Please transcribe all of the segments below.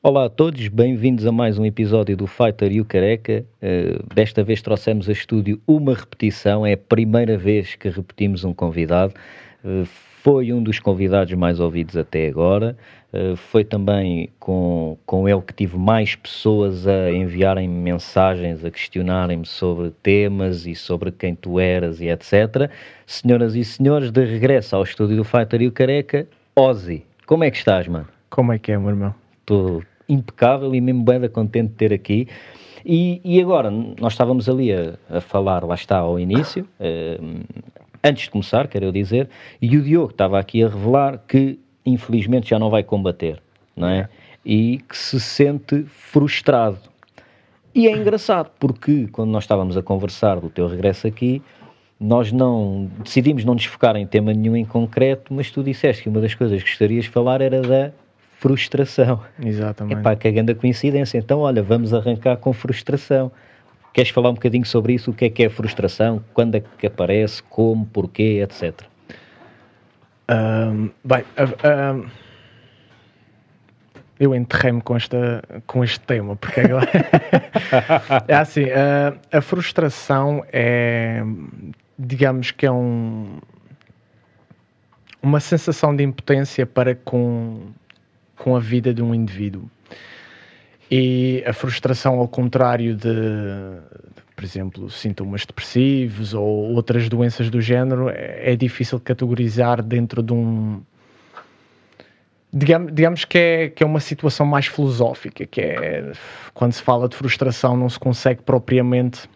Olá a todos, bem-vindos a mais um episódio do Fighter e o Careca. Uh, desta vez trouxemos a estúdio uma repetição, é a primeira vez que repetimos um convidado. Uh, foi um dos convidados mais ouvidos até agora. Uh, foi também com, com ele que tive mais pessoas a enviarem mensagens, a questionarem-me sobre temas e sobre quem tu eras e etc. Senhoras e senhores, de regresso ao estúdio do Fighter e o Careca, Ozzy. Como é que estás, mano? Como é que é, meu irmão? Estou impecável e mesmo bem contente de ter aqui. E, e agora, nós estávamos ali a, a, falar, lá está, ao início, uh, antes de começar, quero eu dizer, e o Diogo estava aqui a revelar que infelizmente já não vai combater, não é? E que se sente frustrado. E é engraçado, porque quando nós estávamos a conversar do teu regresso aqui, nós não decidimos não nos focar em tema nenhum em concreto, mas tu disseste que uma das coisas que gostarias de falar era da frustração. Exatamente. Epá, que grande coincidência. Então, olha, vamos arrancar com frustração. Queres falar um bocadinho sobre isso? O que é que é frustração? Quando é que aparece? Como? Porquê? Etc. Um, bem, um, eu enterrei-me com, com este tema, porque agora... é assim, uh, a frustração é, digamos que é um, uma sensação de impotência para com com a vida de um indivíduo. E a frustração, ao contrário de, por exemplo, sintomas depressivos ou outras doenças do género, é, é difícil categorizar dentro de um. Digamos, digamos que, é, que é uma situação mais filosófica, que é quando se fala de frustração, não se consegue propriamente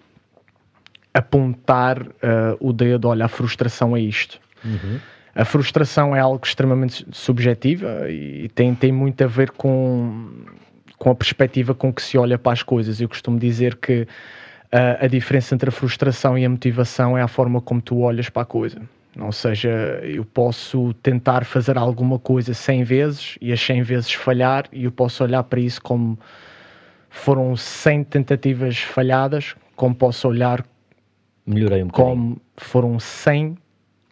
apontar uh, o dedo, olha, a frustração é isto. Uhum a frustração é algo extremamente subjetiva e tem, tem muito a ver com, com a perspectiva com que se olha para as coisas. Eu costumo dizer que uh, a diferença entre a frustração e a motivação é a forma como tu olhas para a coisa. Ou seja, eu posso tentar fazer alguma coisa 100 vezes e as 100 vezes falhar, e eu posso olhar para isso como foram 100 tentativas falhadas, como posso olhar Melhorei um como foram 100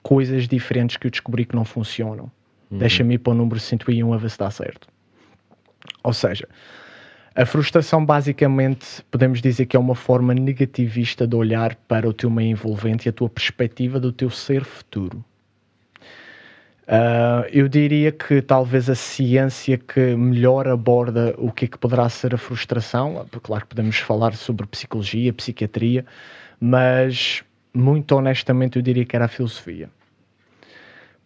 coisas diferentes que eu descobri que não funcionam. Uhum. Deixa-me ir para o número 101 a ver se dá certo. Ou seja, a frustração basicamente podemos dizer que é uma forma negativista de olhar para o teu meio envolvente e a tua perspectiva do teu ser futuro. Uh, eu diria que talvez a ciência que melhor aborda o que é que poderá ser a frustração, claro que podemos falar sobre psicologia, psiquiatria, mas muito honestamente eu diria que era a filosofia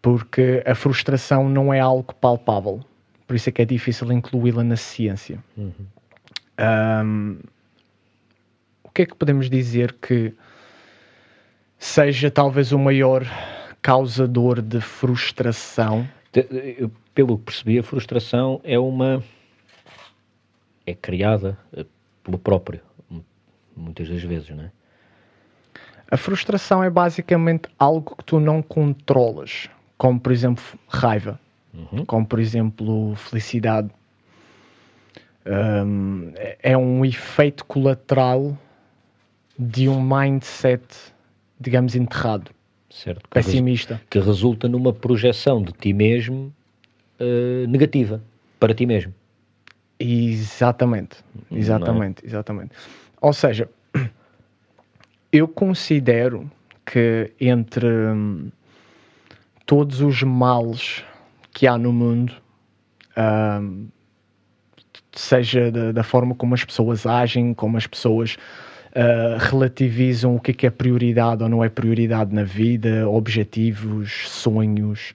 porque a frustração não é algo palpável, por isso é que é difícil incluí-la na ciência. Uhum. Um, o que é que podemos dizer que seja talvez o maior causador de frustração? pelo que percebi, a frustração é uma. é criada eh, pelo próprio, muitas das vezes, não é? A frustração é basicamente algo que tu não controlas como por exemplo raiva, uhum. como por exemplo felicidade. Um, é um efeito colateral de um mindset, digamos, enterrado, certo, que pessimista. Que resulta numa projeção de ti mesmo uh, negativa para ti mesmo. Exatamente, é? exatamente, é? exatamente. Ou seja, eu considero que entre. Hum, todos os males que há no mundo, um, seja da, da, forma como as pessoas agem, como as pessoas uh, relativizam o que é, que é prioridade ou não é prioridade na vida, objetivos, sonhos.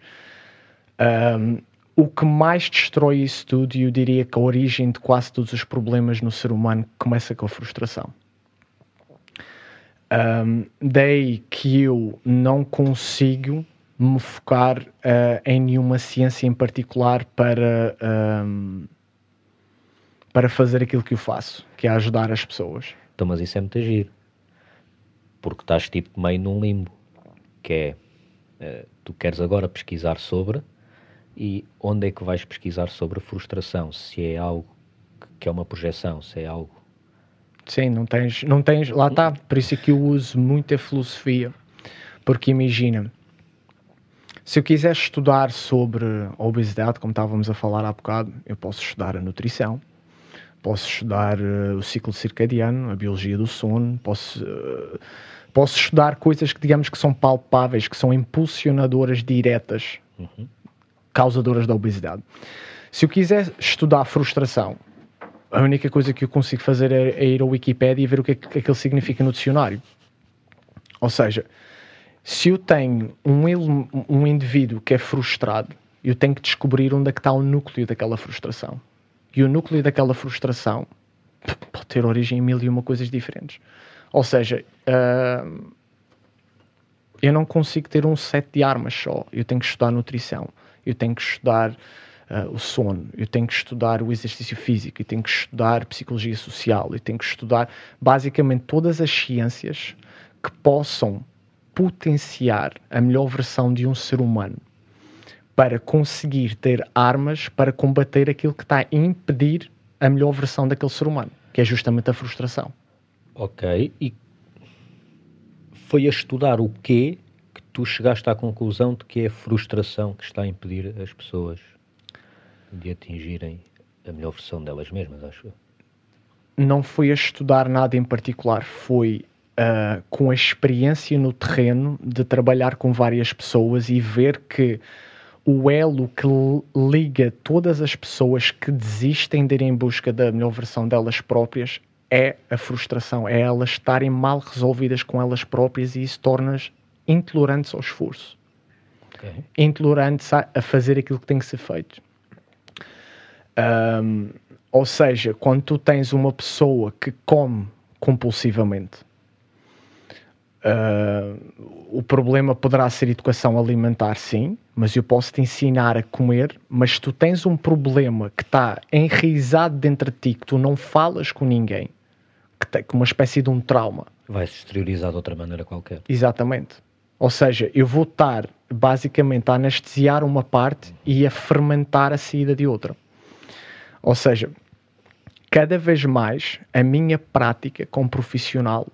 Um, o que mais destrói isso tudo, e eu diria que a origem de quase todos os problemas no ser humano começa com a frustração. Um, daí que eu não consigo me focar uh, em nenhuma ciência em particular para, um, ehm, para fazer aquilo que eu faço, que é ajudar as pessoas. Então, mas isso é muito agir, porque estás tipo meio num limbo, que é, uh, tu queres agora pesquisar sobre, e onde é que vais pesquisar sobre a frustração? Se é algo que é uma projeção, se é algo Sim, não tens, não tens, lá está, por isso é que eu uso muita filosofia, porque imagina, se eu quiser estudar sobre a obesidade, como estávamos a falar há bocado, eu posso estudar a nutrição, posso estudar uh, o ciclo circadiano, a biologia do sono, posso, uh, posso estudar coisas que digamos que são palpáveis, que são impulsionadoras diretas, uhum. causadoras da obesidade. Se eu quiser estudar frustração, a única coisa que eu consigo fazer é, é ir ao Wikipedia e ver o que é que aquilo significa no dicionário. Ou seja, se eu tenho um, um indivíduo que é frustrado, eu tenho que descobrir onde é que está o núcleo daquela frustração. E o núcleo daquela frustração pode ter origem em mil e uma coisas diferentes. Ou seja, uh, eu não consigo ter um set de armas só. Eu tenho que estudar nutrição, eu tenho que estudar uh, o sono, eu tenho que estudar o exercício físico, eu tenho que estudar psicologia social, eu tenho que estudar basicamente todas as ciências que possam potenciar a melhor versão de um ser humano para conseguir ter armas para combater aquilo que está a impedir a melhor versão daquele ser humano, que é justamente a frustração. Ok, e foi a estudar o quê que tu chegaste à conclusão de que é a frustração que está a impedir as pessoas de atingirem a melhor versão delas mesmas, acho eu. Não foi a estudar nada em particular, foi uh, com a experiência no terreno de trabalhar com várias pessoas e ver que o elo que liga todas as pessoas que desistem de ir em busca da melhor versão delas próprias é a frustração, é elas estarem mal resolvidas com elas próprias e isso torna-as intolerantes ao esforço. Okay. Intolerantes a, a fazer aquilo que tem que ser feito. Um, ou seja, quando tu tens uma pessoa que come compulsivamente, uh, o problema poderá ser educação alimentar, sim, mas eu posso te ensinar a comer. Mas se tu tens um problema que está enraizado dentro de ti, que tu não falas com ninguém, que tem uma espécie de um trauma, vai se exteriorizar de outra maneira qualquer. Exatamente. Ou seja, eu vou estar basicamente a anestesiar uma parte e a fermentar a saída de outra. Ou seja, cada vez mais a minha prática como profissional,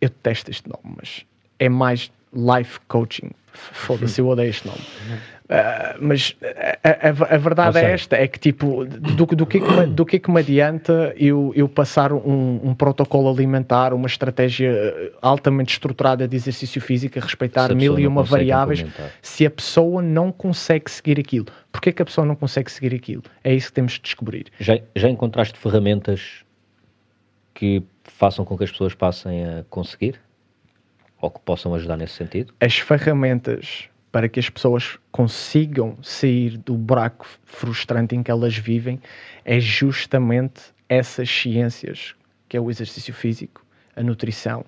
eu detesto este nome, mas é mais life coaching. Foda-se, eu odeio este nome. Uh, mas a, a, a verdade é esta: é que, tipo, do, do, que, é que me, do que é que me adianta eu, eu passar um, um, protocolo alimentar, uma estratégia altamente estruturada de exercício físico, a respeitar mil e uma variáveis, se a pessoa não consegue seguir aquilo? Porquê que a pessoa não consegue seguir aquilo? É isso que temos de descobrir. Já, já encontraste ferramentas que façam com que as pessoas passem a conseguir? Ou que possam ajudar nesse sentido? As ferramentas para que as pessoas consigam sair do buraco frustrante em que elas vivem é justamente essas ciências, que é o exercício físico, a nutrição,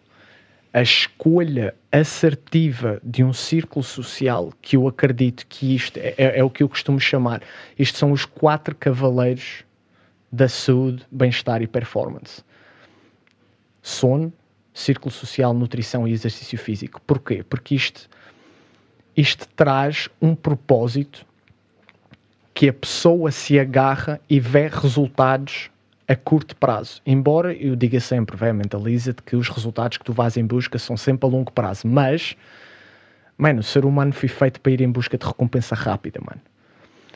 a escolha assertiva de um círculo social que eu acredito que isto é, é, é o que eu costumo chamar. Isto são os quatro cavaleiros da saúde, bem-estar e performance: sono, círculo social, nutrição e exercício físico. Porquê? Porque isto isto traz um propósito que a pessoa se agarra e vê resultados a curto prazo. Embora eu diga sempre, vai, mentaliza-te que os resultados que tu vais em busca são sempre a longo prazo. Mas, mano, o ser humano foi feito para ir em busca de recompensa rápida, mano.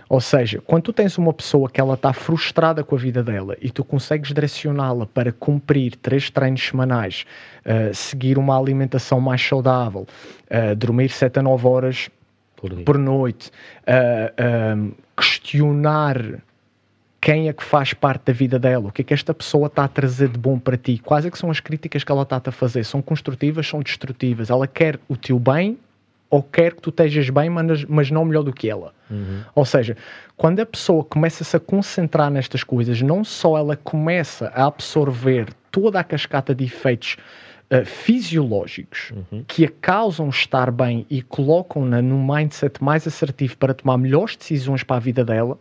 Ou seja, quando tu tens uma pessoa que ela está frustrada com a vida dela e tu consegues direcioná-la para cumprir três treinos semanais, uh, seguir uma alimentação mais saudável, uh, dormir 7 a 9 horas por, por noite, uh, questionar quem é que faz parte da vida dela, o que é que esta pessoa está a trazer de bom para ti, quais é que são as críticas que ela está a fazer, são construtivas, são destrutivas, ela quer o teu bem ou quer que tu estejas bem, mas, mas não melhor do que ela. Uhum. Ou seja, quando a pessoa começa-se a concentrar nestas coisas, não só ela começa a absorver toda a cascata de efeitos uh, fisiológicos uhum. que a causam estar bem e colocam-na num mindset mais assertivo para tomar melhores decisões para a vida dela,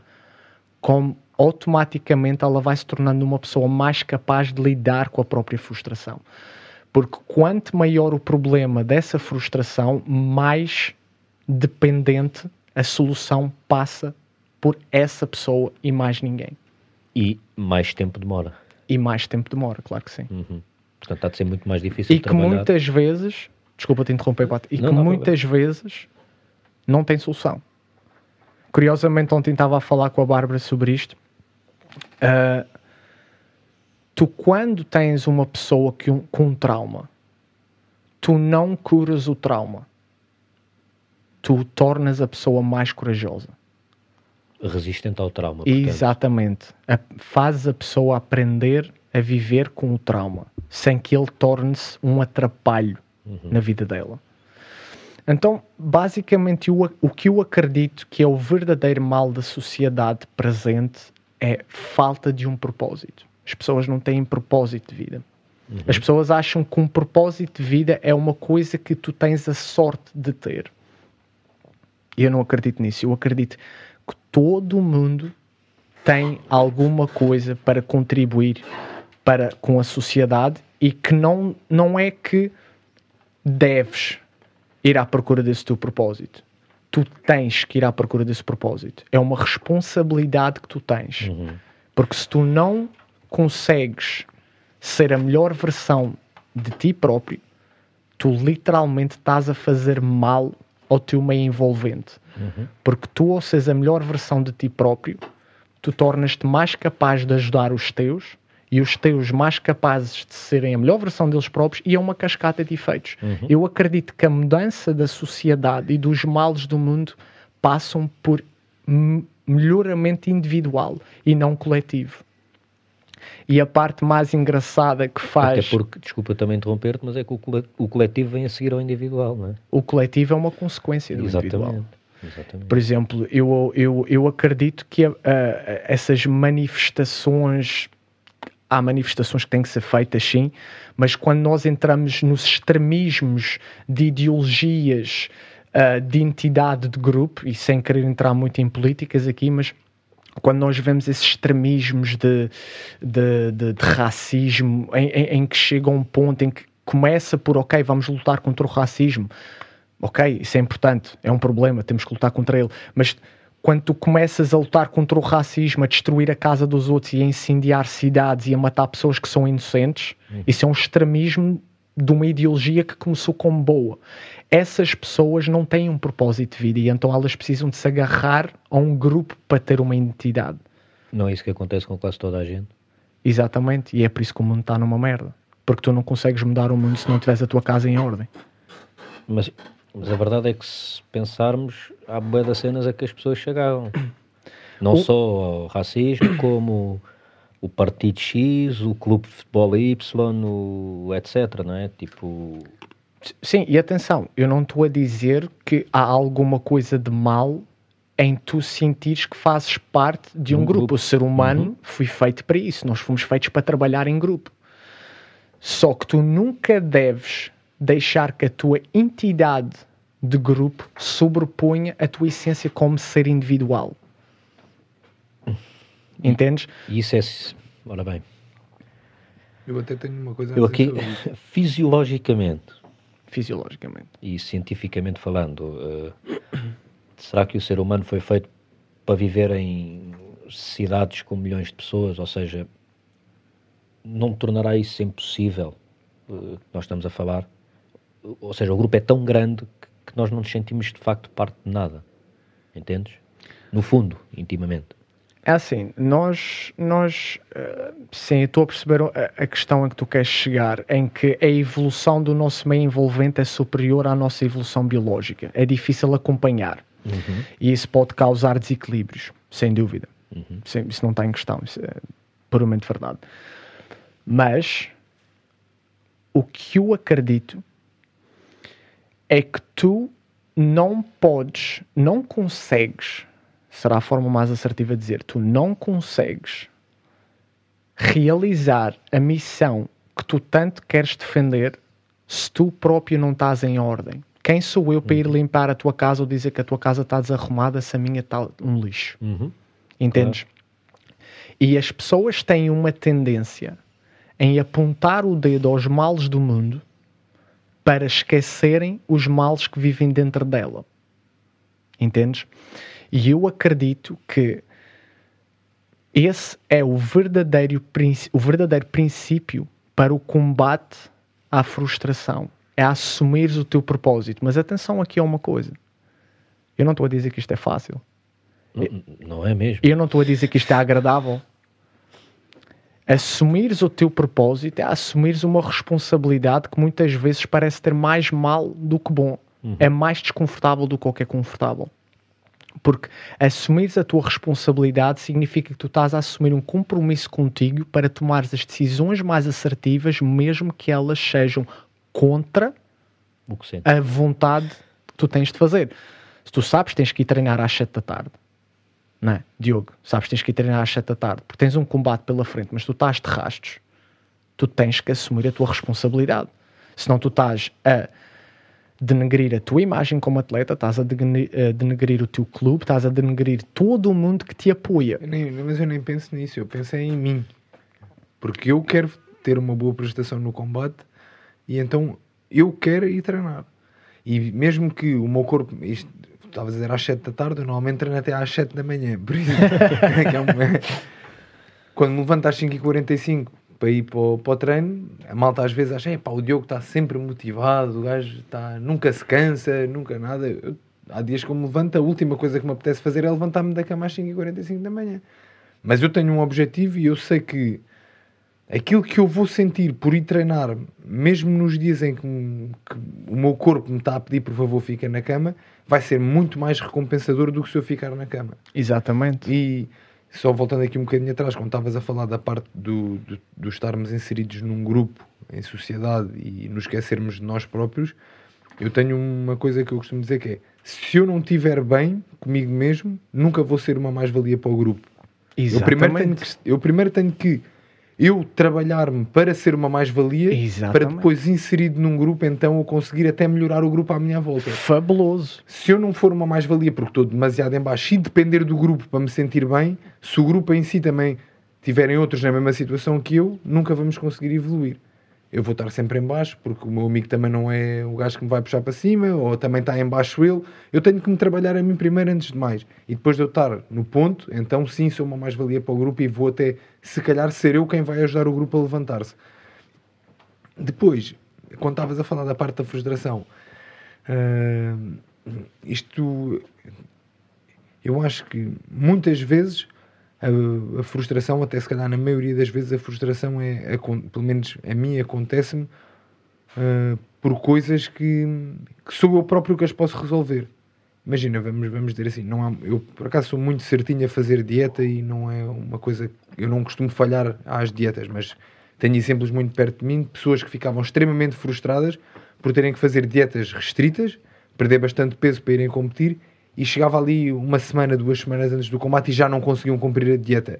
como automaticamente ela vai se tornando uma pessoa mais capaz de lidar com a própria frustração. Porque quanto maior o problema dessa frustração, mais dependente a solução passa por essa pessoa e mais ninguém. E mais tempo demora. E mais tempo demora, claro que sim. Uhum. Portanto, está a ser muito mais difícil E que trabalhar. muitas vezes, desculpa te interromper, Pato, e Não, que não, muitas vezes não tem solução. Curiosamente, ontem estava a falar com a Bárbara sobre isto. Ah, tu, quando tens uma pessoa que um- com um trauma, tu não curas o trauma. Tu tornas a pessoa mais corajosa. Resistente ao trauma. portanto. Exatamente. A, fazes a pessoa aprender a viver com o trauma, sem que ele torne-se um atrapalho na vida dela. Então, basicamente, o, o que eu acredito que é o verdadeiro mal da sociedade presente é falta de um propósito. As pessoas não têm propósito de vida. As pessoas acham que um propósito de vida é uma coisa que tu tens a sorte de ter. E eu não acredito nisso. Eu acredito que todo mundo tem alguma coisa para contribuir para, com a sociedade e que não, não é que deves ir à procura desse teu propósito. Tu tens que ir à procura desse propósito. É uma responsabilidade que tu tens. Porque se tu não consegues ser a melhor versão de ti próprio, tu literalmente estás a fazer mal ao teu meio envolvente. Porque tu, ao seres a melhor versão de ti próprio, tu tornas-te mais capaz de ajudar os teus e os teus mais capazes de serem a melhor versão deles próprios e é uma cascata de efeitos. Eu acredito que a mudança da sociedade e dos males do mundo passam por melhoramento individual e não coletivo. E a parte mais engraçada que faz Até porque, desculpa também interromper-te, mas é que o cole- o coletivo vem a seguir ao individual, não é? o coletivo é uma consequência do individual. Exatamente. Exatamente. Por exemplo, eu, eu, eu acredito que a- essas manifestações. Há manifestações que têm que ser feitas, sim, mas quando nós entramos nos extremismos de ideologias, ah, de entidade de grupo, e sem querer entrar muito em políticas aqui, mas quando nós vemos esses extremismos de, de, de- de racismo, em, em- em que chega a um ponto em que começa por, ok, vamos lutar contra o racismo, ok, isso é importante, é um problema, temos que lutar contra ele, mas quando tu começas a lutar contra o racismo, a destruir a casa dos outros e a incendiar cidades e a matar pessoas que são inocentes, isso é um extremismo de uma ideologia que começou como boa. Essas pessoas não têm um propósito de vida e então elas precisam de se agarrar a um grupo para ter uma identidade. Não é isso que acontece com quase toda a gente. Exatamente, e é por isso que o mundo está numa merda. Porque tu não consegues mudar o mundo se não tiveres a tua casa em ordem. Mas, mas a verdade é que se pensarmos, há boa das cenas a que as pessoas chegavam. Não O- só ao racismo, como o Partido X, o Clube de Futebol Y, o etc, não é? Tipo, Sim, e atenção, eu não estou a dizer que há alguma coisa de mal em tu sentires que fazes parte de um, Um grupo. grupo. O ser humano foi feito para isso, nós fomos feitos para trabalhar em grupo. Só que tu nunca deves deixar que a tua entidade de grupo sobreponha a tua essência como ser individual. Entendes? e isso é. Ora bem, Eu até tenho uma coisa a eu aqui, fisiologicamente Fisiologicamente. e cientificamente falando, eh, será que o ser humano foi feito para viver em cidades com milhões de pessoas? Ou seja, não tornará isso impossível que nós estamos a falar? Ou seja, o grupo é tão grande que, que nós não nos sentimos de facto parte de nada. Entendes? No fundo, intimamente. É assim, nós, nós eh, sim, eu estou a perceber a, questão a que tu queres chegar, em que a evolução do nosso meio envolvente é superior à nossa evolução biológica. É difícil acompanhar. E isso pode causar desequilíbrios, sem dúvida. Sim, isso não está em questão, isso é puramente verdade. Mas o que eu acredito é que tu não podes, não consegues, será a forma mais assertiva de dizer, tu não consegues realizar a missão que tu tanto queres defender se tu próprio não estás em ordem. Quem sou eu para ir limpar a tua casa ou dizer que a tua casa está desarrumada se a minha está um lixo? Entendes? E as pessoas têm uma tendência em apontar o dedo aos males do mundo para esquecerem os males que vivem dentro dela. Entendes? E eu acredito que Esse é o verdadeiro, o verdadeiro princípio para o combate à frustração. É assumires o teu propósito. Mas atenção aqui a uma coisa. Eu não estou a dizer que isto é fácil. Não, não é mesmo? Eu não estou a dizer que isto é agradável. Assumires o teu propósito é assumires uma responsabilidade que muitas vezes parece ter mais mal do que bom. É mais desconfortável do que o que é confortável. Porque assumires a tua responsabilidade significa que tu estás a assumir um compromisso contigo para tomares as decisões mais assertivas, mesmo que elas sejam contra a vontade que tu tens de fazer. Se tu sabes que tens que ir treinar às 7 da tarde, não é? Diogo, sabes que tens que ir treinar às 7 da tarde, porque tens um combate pela frente, mas tu estás de rastos, tu tens que assumir a tua responsabilidade. Senão tu estás a denegrir a tua imagem como atleta, estás a a denegrir o teu clube, estás a denegrir todo o mundo que te apoia. Eu nem- mas eu nem penso nisso, eu penso é em mim. Porque eu quero ter uma boa prestação no combate e então eu quero ir treinar. E mesmo que o meu corpo, isto, estava a dizer às 7 da tarde, eu normalmente treino até às 7 da manhã. Por isso, é uma- quando me levanto às 5h45 para ir para o, para o treino, a malta às vezes acha, "Epá, o Diogo está sempre motivado, o gajo está, nunca se cansa, nunca nada. Eu- há dias que eu me levanto, a última coisa que me apetece fazer é levantar-me da cama às 5h45 da manhã. Mas eu tenho um objetivo e eu sei que aquilo que eu vou sentir por ir treinar, mesmo nos dias em que, que o meu corpo me está a pedir por favor fica na cama, vai ser muito mais recompensador do que se eu ficar na cama. Exatamente. E só voltando aqui um bocadinho atrás, como estavas a falar da parte do, do, do estarmos inseridos num grupo, em sociedade e nos esquecermos de nós próprios, eu tenho uma coisa que eu costumo dizer que é se eu não estiver bem comigo mesmo, nunca vou ser uma mais-valia para o grupo. Eu primeiro, tenho que, eu primeiro tenho que eu trabalhar-me para ser uma mais-valia, para depois inserido num grupo, então eu conseguir até melhorar o grupo à minha volta Fabuloso. se eu não for uma mais-valia porque estou demasiado em baixo e depender do grupo para me sentir bem, se o grupo em si também tiverem outros na mesma situação que eu, nunca vamos conseguir evoluir. Eu vou estar sempre em baixo porque o meu amigo também não é o gajo que me vai puxar para cima ou também está em baixo ele. Eu tenho que me trabalhar a mim primeiro antes de mais. E depois de eu estar no ponto, então sim sou uma mais-valia para o grupo e vou até, se calhar, ser eu quem vai ajudar o grupo a levantar-se. Depois, quando estavas a falar da parte da frustração, ah, isto eu acho que muitas vezes a, a frustração, até se calhar na maioria das vezes, a frustração é, pelo menos a mim acontece-me ah, por coisas que, que sou eu próprio que as posso resolver. Imagina, vamos, vamos dizer assim, não há, eu por acaso sou muito certinho a fazer dieta e não é uma coisa, eu não costumo falhar às dietas, mas tenho exemplos muito perto de mim de pessoas que ficavam extremamente frustradas por terem que fazer dietas restritas, perder bastante peso para irem competir e chegava ali uma semana, duas semanas antes do combate e já não conseguiam cumprir a dieta.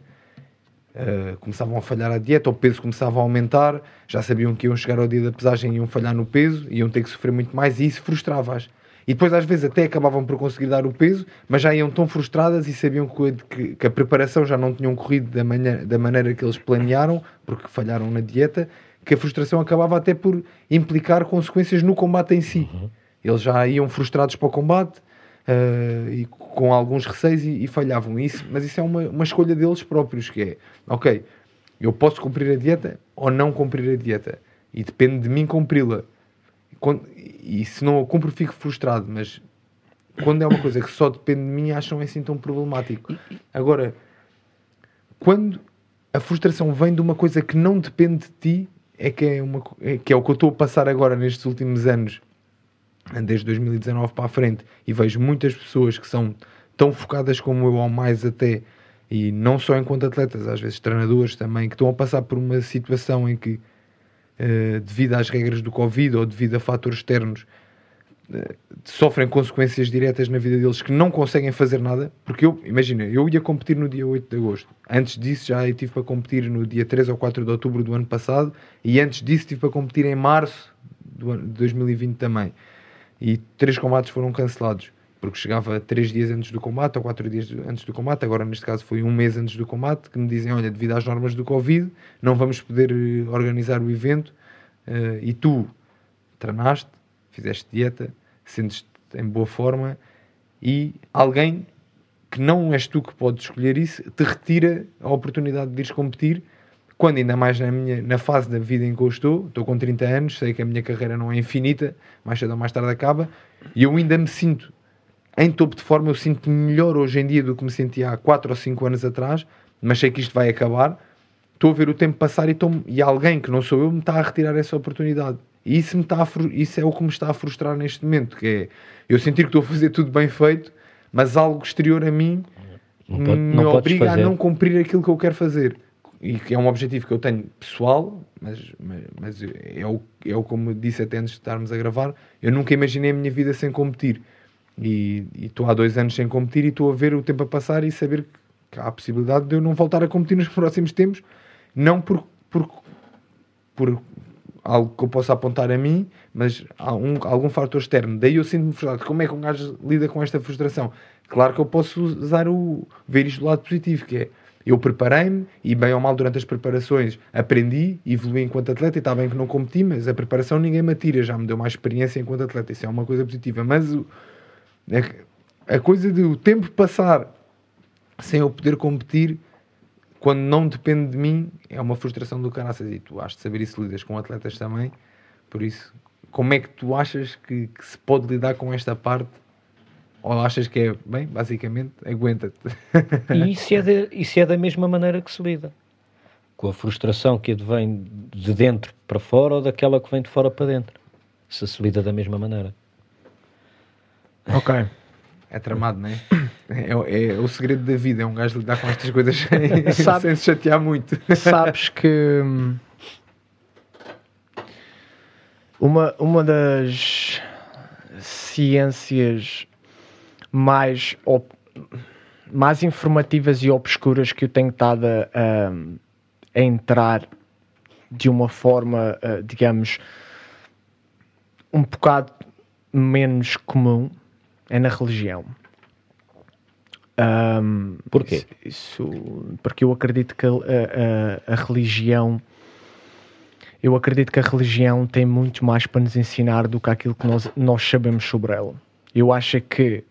Uh, começavam a falhar a dieta, o peso começava a aumentar, já sabiam que iam chegar ao dia da pesagem e iam falhar no peso, iam ter que sofrer muito mais e isso frustrava-as. E depois às vezes até acabavam por conseguir dar o peso, mas já iam tão frustradas e sabiam que, que- a preparação já não tinham corrido da, manhã, da maneira que eles planearam, porque falharam na dieta, que a frustração acabava até por implicar consequências no combate em si. Eles já iam frustrados para o combate, eh, e com alguns receios e, e falhavam isso, mas isso é uma, uma escolha deles próprios, que é, ok, eu posso cumprir a dieta ou não cumprir a dieta, e depende de mim cumpri-la. E se não a cumpro, fico frustrado, mas quando é uma coisa que só depende de mim, acham assim tão problemático. Agora, quando a frustração vem de uma coisa que não depende de ti, é que é, uma, é, que é o que eu estou a passar agora nestes últimos anos, desde 2019 para a frente, e vejo muitas pessoas que são tão focadas como eu, ou mais até, e não só enquanto atletas, às vezes treinadores também, que estão a passar por uma situação em que, eh, devido às regras do Covid ou devido a fatores externos, eh, sofrem consequências diretas na vida deles que não conseguem fazer nada, porque eu, imagina, eu ia competir no dia 8 de agosto. Antes disso já eu tive para competir no dia 3 ou 4 de outubro do ano passado e antes disso tive para competir em março de 2020 também. E três combates foram cancelados, porque chegava três dias antes do combate ou quatro dias antes do combate, agora neste caso foi um mês antes do combate, que me dizem, olha, devido às normas do Covid, não vamos poder eh, organizar o evento. Eh, e tu treinaste, fizeste dieta, sentes-te em boa forma e alguém que não és tu que podes escolher isso, te retira a oportunidade de ires competir, quando ainda mais na, minha, na fase da vida em que eu estou, estou com 30 anos, sei que a minha carreira não é infinita, mais cedo ou mais tarde acaba, e eu ainda me sinto em topo de forma, eu sinto melhor hoje em dia do que me sentia há 4 ou 5 anos atrás, mas sei que isto vai acabar. Estou a ver o tempo passar e, estou, e alguém que não sou eu me está a retirar essa oportunidade. E isso, me está a, isso é o que me está a frustrar neste momento, que é eu sentir que estou a fazer tudo bem feito, mas algo exterior a mim Não pode- me não podes obriga a fazer. não cumprir aquilo que eu quero fazer. E que é um objetivo que eu tenho pessoal, mas, mas, mas é, é o como disse até antes de estarmos a gravar, eu nunca imaginei a minha vida sem competir. E estou há dois anos sem competir e estou a ver o tempo a passar e saber que há a possibilidade de eu não voltar a competir nos próximos tempos, não por, por, por algo que eu possa apontar a mim, mas há um, algum fator externo. Daí eu sinto-me frustrado. Como é que um gajo lida com esta frustração? Claro que eu posso usar o ver isto do lado positivo, que é eu preparei-me e bem ou mal durante as preparações aprendi, evolui enquanto atleta e está bem que não competi, mas a preparação ninguém me atira, já me deu mais experiência enquanto atleta, isso é uma coisa positiva. Mas o- a, a coisa de o tempo passar sem eu poder competir quando não depende de mim é uma frustração do caraças. E tu has de saber isso lidas com atletas também. Por isso como é que tu achas que, que se pode lidar com esta parte ou achas que é bem basicamente aguenta-te E isso é, de- isso é da mesma maneira que se lida. Com a frustração que vem de dentro para fora ou daquela que vem de fora para dentro. Se se lida da mesma maneira. Ok. é tramado não é? é é o segredo da vida é um gajo lidar com estas coisas sem, Sabe- sem se chatear muito Sabes que hum, uma, uma das ciências mais, op- mais informativas e obscuras que eu tenho estado a, a- entrar de uma forma, digamos, um bocado menos comum é na religião. Ahm, Porquê? Isso, isso- porque eu acredito que a, a- a religião eu acredito que a religião tem muito mais para nos ensinar do que aquilo que nós, nós sabemos sobre ela. Eu acho que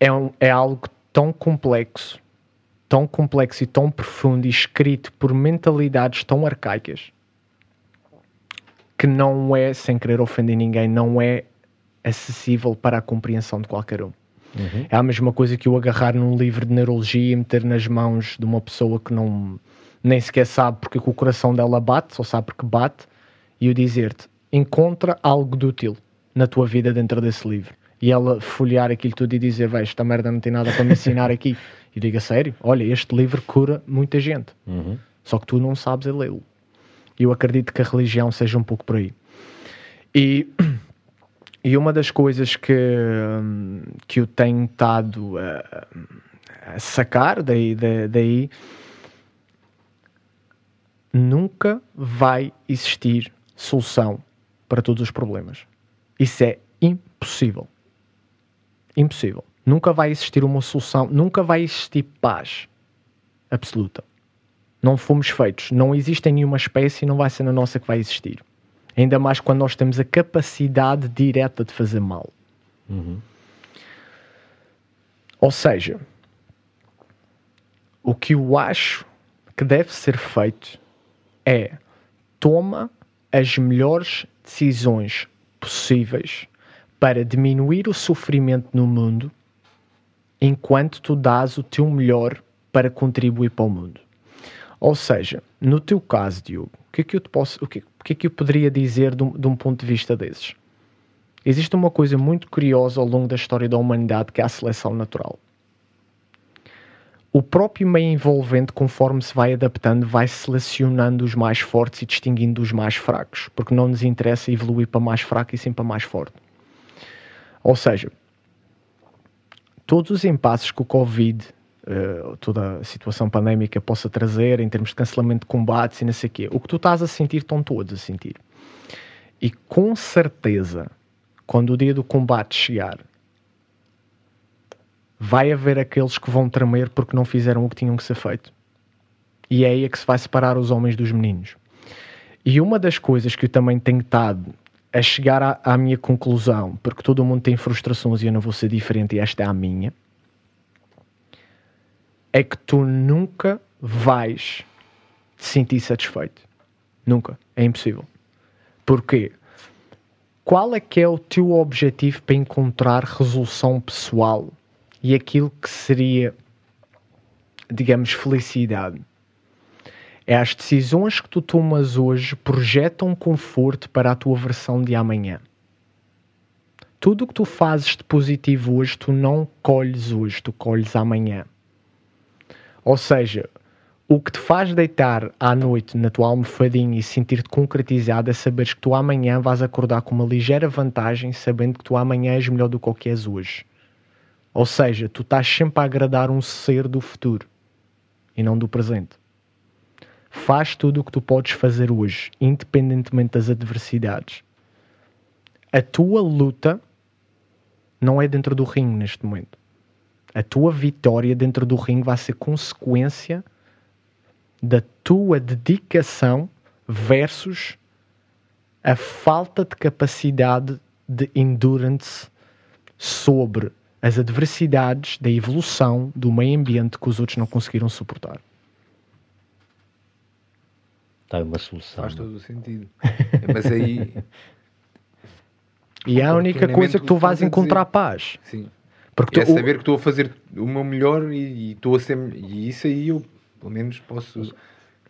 é, um- é algo tão complexo, tão complexo e tão profundo e escrito por mentalidades tão arcaicas que não é, sem querer ofender ninguém, não é acessível para a compreensão de qualquer um. É a mesma coisa que eu agarrar num livro de neurologia e meter nas mãos de uma pessoa que não nem sequer sabe porque que o coração dela bate, só sabe porque bate, e eu dizer-te: encontra algo de útil na tua vida dentro desse livro. E ela folhear aquilo tudo e dizer: Vai, esta merda não tem nada para me ensinar aqui. E diga sério: Olha, este livro cura muita gente, Uhum. só que tu não sabes é lê-lo. E eu acredito que a religião seja um pouco por aí. E e uma das coisas que, hum, que eu tenho estado a, a sacar daí, da- daí, nunca vai existir solução para todos os problemas. Isso é impossível. Impossível. Nunca vai existir uma solução, nunca vai existir paz absoluta. Não fomos feitos, não existe em nenhuma espécie e não vai ser na nossa que vai existir. Ainda mais quando nós temos a capacidade direta de fazer mal. Ou seja, o que eu acho que deve ser feito é toma as melhores decisões possíveis para diminuir o sofrimento no mundo enquanto tu dás o teu melhor para contribuir para o mundo. Ou seja, no teu caso, Diogo, o que é que eu te posso, o que, o que é que eu poderia dizer de um, de um ponto de vista desses? Existe uma coisa muito curiosa ao longo da história da humanidade que é a seleção natural. O próprio meio envolvente, conforme se vai adaptando, vai selecionando os mais fortes e distinguindo os mais fracos, porque não nos interessa evoluir para mais fraco e sim para mais forte. Ou seja, todos os impasses que o Covid, eh, toda a situação pandémica possa trazer em termos de cancelamento de combates e não sei o quê, o que tu estás a sentir, estão todos a sentir. E com certeza, quando o dia do combate chegar, vai haver aqueles que vão tremer porque não fizeram o que tinham que ser feito. E é aí é que se vai separar os homens dos meninos. E uma das coisas que eu também tenho estado a chegar à, à minha conclusão, porque todo mundo tem frustrações e eu não vou ser diferente, e esta é a minha, é que tu nunca vais te sentir satisfeito. Nunca. É impossível. Porquê? Qual é que é o teu objetivo para encontrar resolução pessoal e aquilo que seria, digamos, felicidade? É as decisões que tu tomas hoje projetam conforto para a tua versão de amanhã. Tudo o que tu fazes de positivo hoje, tu não colhes hoje, tu colhes amanhã. Ou seja, o que te faz deitar à noite na tua almofadinha e sentir-te concretizado é saberes que tu amanhã vais acordar com uma ligeira vantagem, sabendo que tu amanhã és melhor do que o que és hoje. Ou seja, tu estás sempre a agradar um ser do futuro e não do presente. Faz tudo o que tu podes fazer hoje, independentemente das adversidades. A tua luta não é dentro do ringue neste momento. A tua vitória dentro do ringue vai ser consequência da tua dedicação versus a falta de capacidade de endurance sobre as adversidades da evolução do meio ambiente que os outros não conseguiram suportar. Está uma solução. Faz todo o sentido. Mas aí. E é a única coisa que tu vais encontrar dizer. paz. Sim. Porque é tu, saber que estou a fazer o meu melhor e, e estou a ser. E isso aí eu, pelo menos, posso.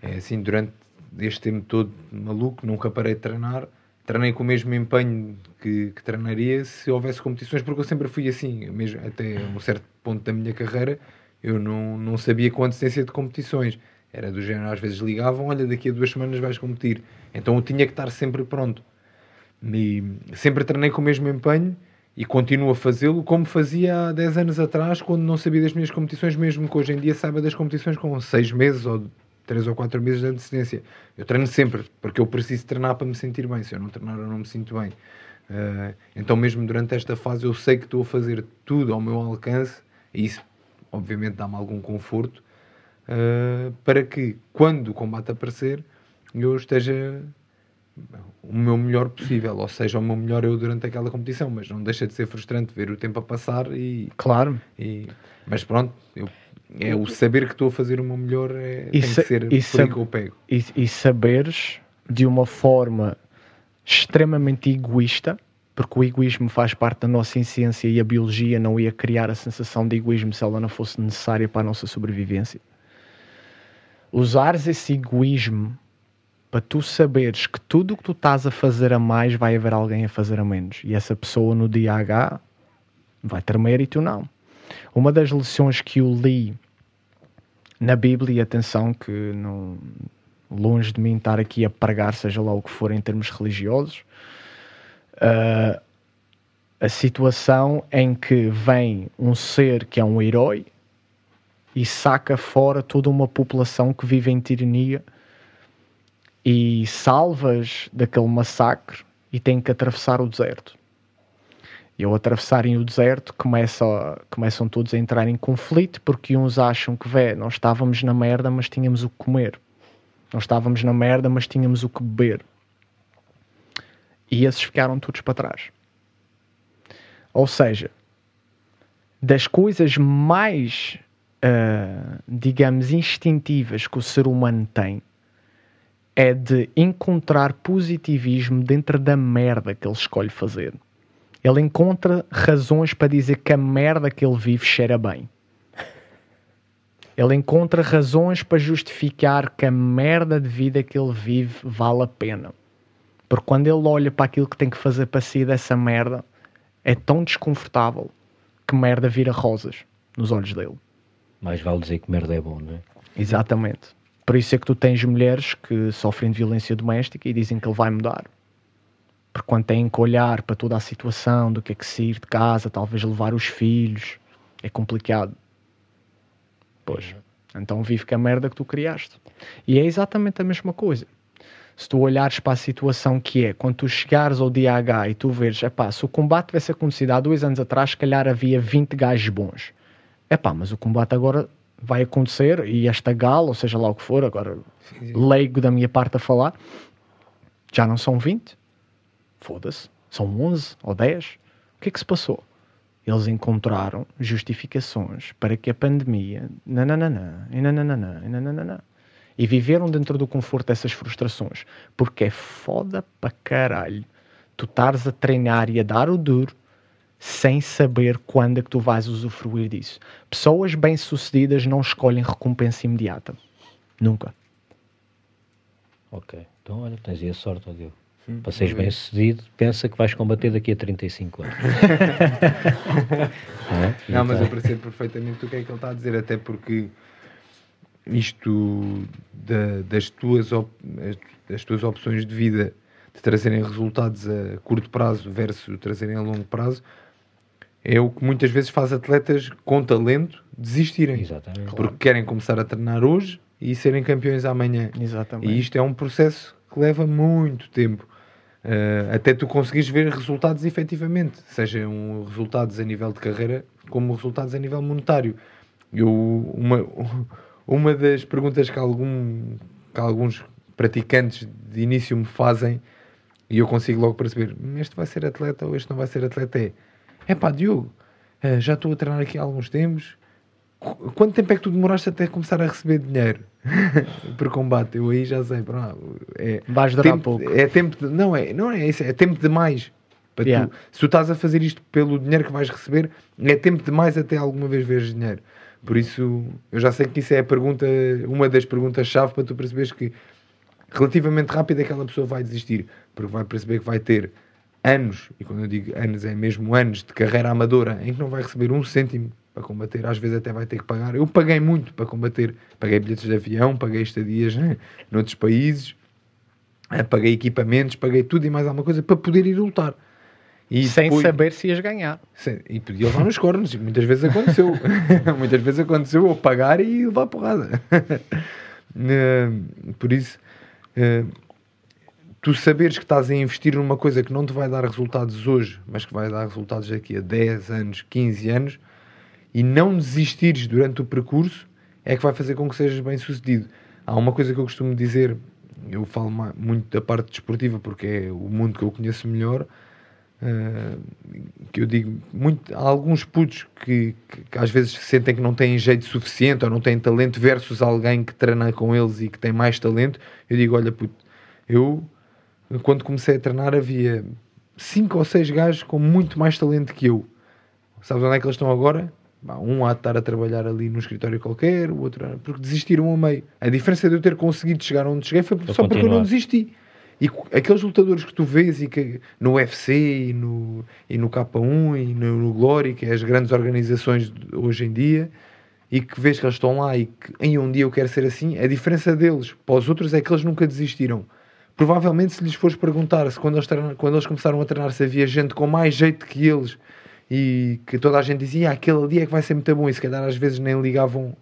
É assim, durante este tempo todo maluco, nunca parei de treinar. Treinei com o mesmo empenho que, que treinaria se houvesse competições, porque eu sempre fui assim, mesmo até um certo ponto da minha carreira, eu não, não sabia com antecedência de competições. Era do género, às vezes ligavam, olha, daqui a duas semanas vais competir. Então eu tinha que estar sempre pronto. E sempre treinei com o mesmo empenho e continuo a fazê-lo como fazia há 10 anos atrás, quando não sabia das minhas competições, mesmo que hoje em dia saiba das competições com 6 meses ou 3 ou 4 meses de antecedência. Eu treino sempre, porque eu preciso treinar para me sentir bem. Se eu não treinar, eu não me sinto bem. Uh, então, mesmo durante esta fase, eu sei que estou a fazer tudo ao meu alcance, e isso, obviamente, dá-me algum conforto, uh, para que, quando o combate aparecer, eu esteja o meu melhor possível, ou seja, o meu melhor eu durante aquela competição, mas não deixa de ser frustrante ver o tempo a passar e... Claro. E, mas pronto, eu, é o saber que estou a fazer o meu melhor é, E tem que ser e por aí que eu pego. e, e saberes de uma forma extremamente egoísta, porque o egoísmo faz parte da nossa essência e a biologia não ia criar a sensação de egoísmo se ela não fosse necessária para a nossa sobrevivência. Usares esse egoísmo para tu saberes que tudo o que tu estás a fazer a mais vai haver alguém a fazer a menos. E essa pessoa no dia H vai e tu não. Uma das lições que eu li na Bíblia, atenção que não longe de mim estar aqui a pregar, seja lá o que for em termos religiosos, ah, a situação em que vem um ser que é um herói e saca fora toda uma população que vive em tirania e salvas daquele massacre e tem que atravessar o deserto. E ao atravessarem o deserto começa, começam todos a entrar em conflito porque uns acham que, vé, nós estávamos na merda, mas tínhamos o que comer. Nós estávamos na merda, mas tínhamos o que beber. E esses ficaram todos para trás. Ou seja, das coisas mais, ah, digamos, instintivas que o ser humano tem, é de encontrar positivismo dentro da merda que ele escolhe fazer. Ele encontra razões para dizer que a merda que ele vive cheira bem. Ele encontra razões para justificar que a merda de vida que ele vive vale a pena. Porque quando ele olha para aquilo que tem que fazer para sair dessa merda, é tão desconfortável que merda vira rosas nos olhos dele. Mais vale dizer que merda é bom, não é? Exatamente. Por isso é que tu tens mulheres que sofrem de violência doméstica e dizem que ele vai mudar. Porque quando têm que olhar para toda a situação do que é que sair de casa, talvez levar os filhos, é complicado. Pois. Então vive com a merda que tu criaste. E é exatamente a mesma coisa. Se tu olhares para a situação que é, quando tu chegares ao dia H e tu veres, epá, se o combate tivesse acontecido há dois anos atrás, se calhar havia 20 gajos bons. Epá, mas o combate agora vai acontecer e esta gala, ou seja lá o que for, agora leigo da minha parte a falar, já não são 20. Foda-se. São 11 ou 10. O que é que se passou? eles encontraram justificações para que a pandemia nananana, e nananana, e nananana, e viveram dentro do conforto dessas frustrações, porque é foda para caralho tu estares a treinar e a dar o duro sem saber quando é que tu vais usufruir disso. Pessoas bem-sucedidas não escolhem recompensa imediata. Nunca. Ok. Então, olha, tens aí a sorte, ó Diogo. Para seres bem sucedido, pensa que vais combater daqui a 35 anos. é? Não, mas Então, eu percebo perfeitamente o que é que ele está a dizer, até porque isto da- das, tuas op- as- das tuas opções de vida de trazerem resultados a curto prazo versus trazerem a longo prazo é o que muitas vezes faz atletas com talento desistirem. Exatamente. Porque querem começar a treinar hoje e serem campeões amanhã. Exatamente. E isto é um processo que leva muito tempo. eh, até tu conseguires ver resultados efetivamente, sejam resultados a nível de carreira como resultados a nível monetário. Eu, uma, uma das perguntas que, algum, que alguns praticantes de início me fazem e eu consigo logo perceber "Hum, este vai ser atleta ou este não vai ser atleta é é pá Diogo, eh, já estou a treinar aqui há alguns tempos Qu- quanto tempo é que tu demoraste até começar a receber dinheiro por combate? Eu aí já sei, pronto, é, Vais durar tempo, pouco. é tempo de, não é, não é isso, é tempo demais. Para tu. Yeah. Se tu estás a fazer isto pelo dinheiro que vais receber, é tempo demais até alguma vez veres dinheiro. Por isso, eu já sei que isso é a pergunta, uma das perguntas-chave para tu perceberes que relativamente rápido aquela pessoa vai desistir, porque vai perceber que vai ter anos, e quando eu digo anos é mesmo anos de carreira amadora, em que não vai receber um cêntimo para combater, às vezes até vai ter que pagar. Eu paguei muito para combater, paguei bilhetes de avião, paguei estadias né, noutros países, eh, paguei equipamentos, paguei tudo e mais alguma coisa para poder ir lutar. E Sem depois- saber se ias ganhar. Sim, e podia levar nos cornos, e muitas vezes aconteceu. muitas vezes aconteceu eu pagar e levar porrada. Eh, Por isso, eh, tu saberes que estás a investir numa coisa que não te vai dar resultados hoje, mas que vai dar resultados daqui a 10 anos, 15 anos, e não desistires durante o percurso, é que vai fazer com que sejas bem sucedido. Há uma coisa que eu costumo dizer, eu falo muito da parte desportiva porque é o mundo que eu conheço melhor, Uh, que eu digo muito, há alguns putos que, que- que às vezes sentem que não têm jeito suficiente ou não têm talento versus alguém que treina com eles e que tem mais talento eu digo, olha puto, eu quando comecei a treinar havia cinco ou seis gajos com muito mais talento que eu sabes onde é que eles estão agora? Bah, um há de estar a trabalhar ali num escritório qualquer, o outro porque desistiram ao meio a diferença de eu ter conseguido chegar onde cheguei foi só porque eu não continuar. desisti e aqueles lutadores que tu vês e que, no UFC e no, e no K1 e no, no Glory, que é as grandes organizações hoje em dia, e que vês que eles estão lá e que em um dia eu quero ser assim, a diferença deles para os outros é que eles nunca desistiram. Provavelmente se lhes fores perguntar se quando eles, quando eles começaram a treinar se havia gente com mais jeito que eles e que toda a gente dizia "Ah, aquele dia é que vai ser muito bom e se calhar às vezes nem ligavam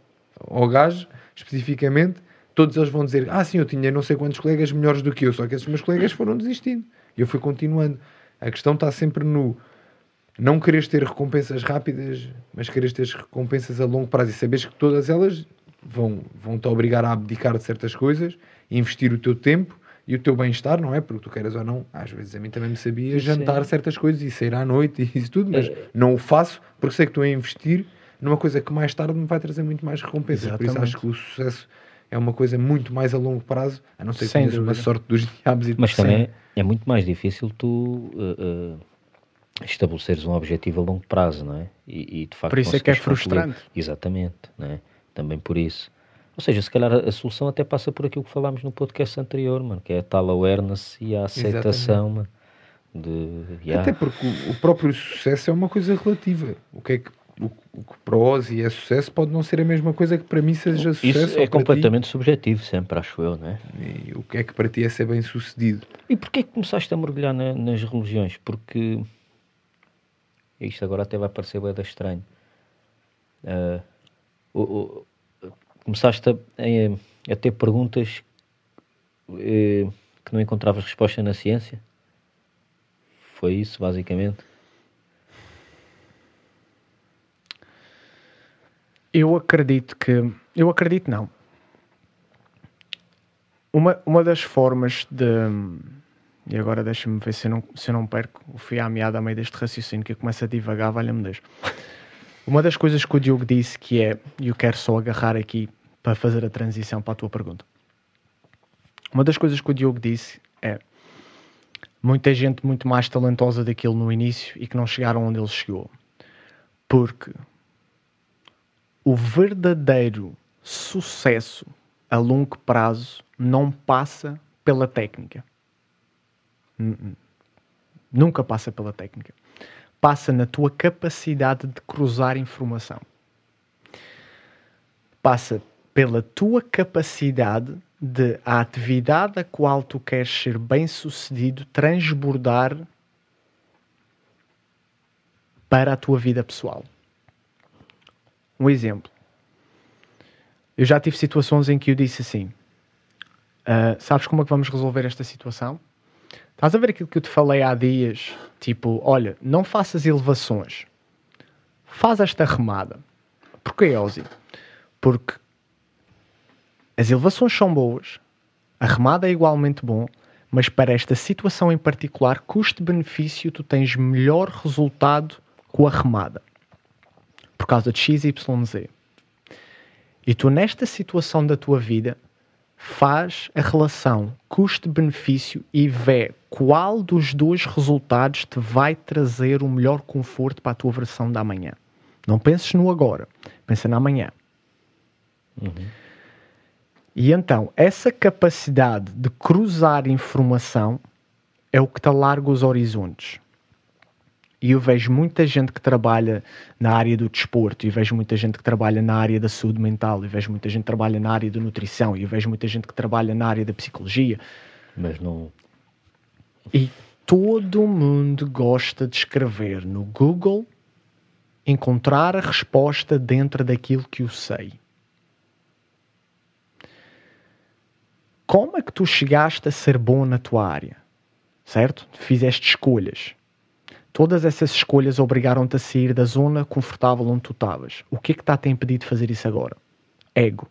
ao gajo especificamente, todos eles vão dizer: Ah, sim, eu tinha não sei quantos colegas melhores do que eu, só que esses meus colegas foram desistindo. E eu fui continuando. A questão está sempre no não quereres ter recompensas rápidas, mas quereres ter recompensas a longo prazo e saberes que todas elas vão, vão te obrigar a abdicar de certas coisas, investir o teu tempo e o teu bem-estar, não é? Porque tu queiras ou não, às vezes a mim também me sabia Sim. jantar certas coisas e sair à noite e isso tudo, mas não o faço porque sei que estou a investir numa coisa que mais tarde me vai trazer muito mais recompensas. Por isso Exatamente. acho que o sucesso é uma coisa muito mais a longo prazo, a não ser que Sem tenhas uma sorte dos diabos e Mas Sim. também é muito mais difícil tu uh, uh, estabeleceres um objetivo a longo prazo, não é? E, e, de facto Por isso é que é conseguires concluir. frustrante. Exatamente, não é? Também por isso. Ou seja, se calhar a, solução até passa por aquilo que falámos no podcast anterior, mano, que é a tal awareness e a aceitação, mano, de... yeah. Até porque o, o próprio sucesso é uma coisa relativa. O que é que o, o que para o Ozzy é sucesso pode não ser a mesma coisa que para mim seja sucesso. Isso é completamente subjetivo sempre, acho eu, não é? ti. E o que é que para ti é ser bem sucedido? E porquê que começaste a mergulhar na- nas religiões? Porque isto agora até vai parecer bem estranho. Ah, o- o- começaste a, a- a ter perguntas eh, que não encontravas resposta na ciência? Foi isso, basicamente? Eu acredito que. Eu acredito não. Uma, uma das formas de, E agora deixa-me ver se eu, não, se eu não perco o fio à meada a meio deste raciocínio que eu começo a divagar, valha-me Deus. Uma das coisas que o Diogo disse que é, e eu quero só agarrar aqui para fazer a transição para a tua pergunta. Uma das coisas que o Diogo disse é muita gente muito mais talentosa daquilo no início e que não chegaram onde ele chegou. Porque o verdadeiro sucesso a longo prazo não passa pela técnica. Nunca passa pela técnica. Passa na tua capacidade de cruzar informação. Passa pela tua capacidade de a atividade a qual tu queres ser bem sucedido transbordar para a tua vida pessoal. Um exemplo. Eu já tive situações em que eu disse assim: uh, Sabes como é que vamos resolver esta situação? Estás a ver aquilo que eu te falei há dias? Tipo, olha, não faças elevações, faz esta remada. Porquê, Ozzy? Porque as elevações são boas, a remada é igualmente bom, mas para esta situação em particular, custo-benefício, tu tens melhor resultado com a remada. Por causa de X, Y, Z. E tu, nesta situação da tua vida, faz a relação custo-benefício e vê qual dos dois resultados te vai trazer o melhor conforto para a tua versão da manhã. Não penses no agora, pensa na amanhã. Uhum. E então, essa capacidade de cruzar informação é o que te alarga os horizontes. E eu vejo muita gente que trabalha na área do desporto, e vejo muita gente que trabalha na área da saúde mental, e vejo muita gente que trabalha na área da nutrição, e vejo muita gente que trabalha na área da psicologia. Mas não. E todo mundo gosta de escrever no Google, encontrar a resposta dentro daquilo que eu sei. como é que tu chegaste a ser bom na tua área? Certo? Fizeste escolhas. Todas essas escolhas obrigaram-te a sair da zona confortável onde tu estavas. O que é que está a te impedir de fazer isso agora? Ego.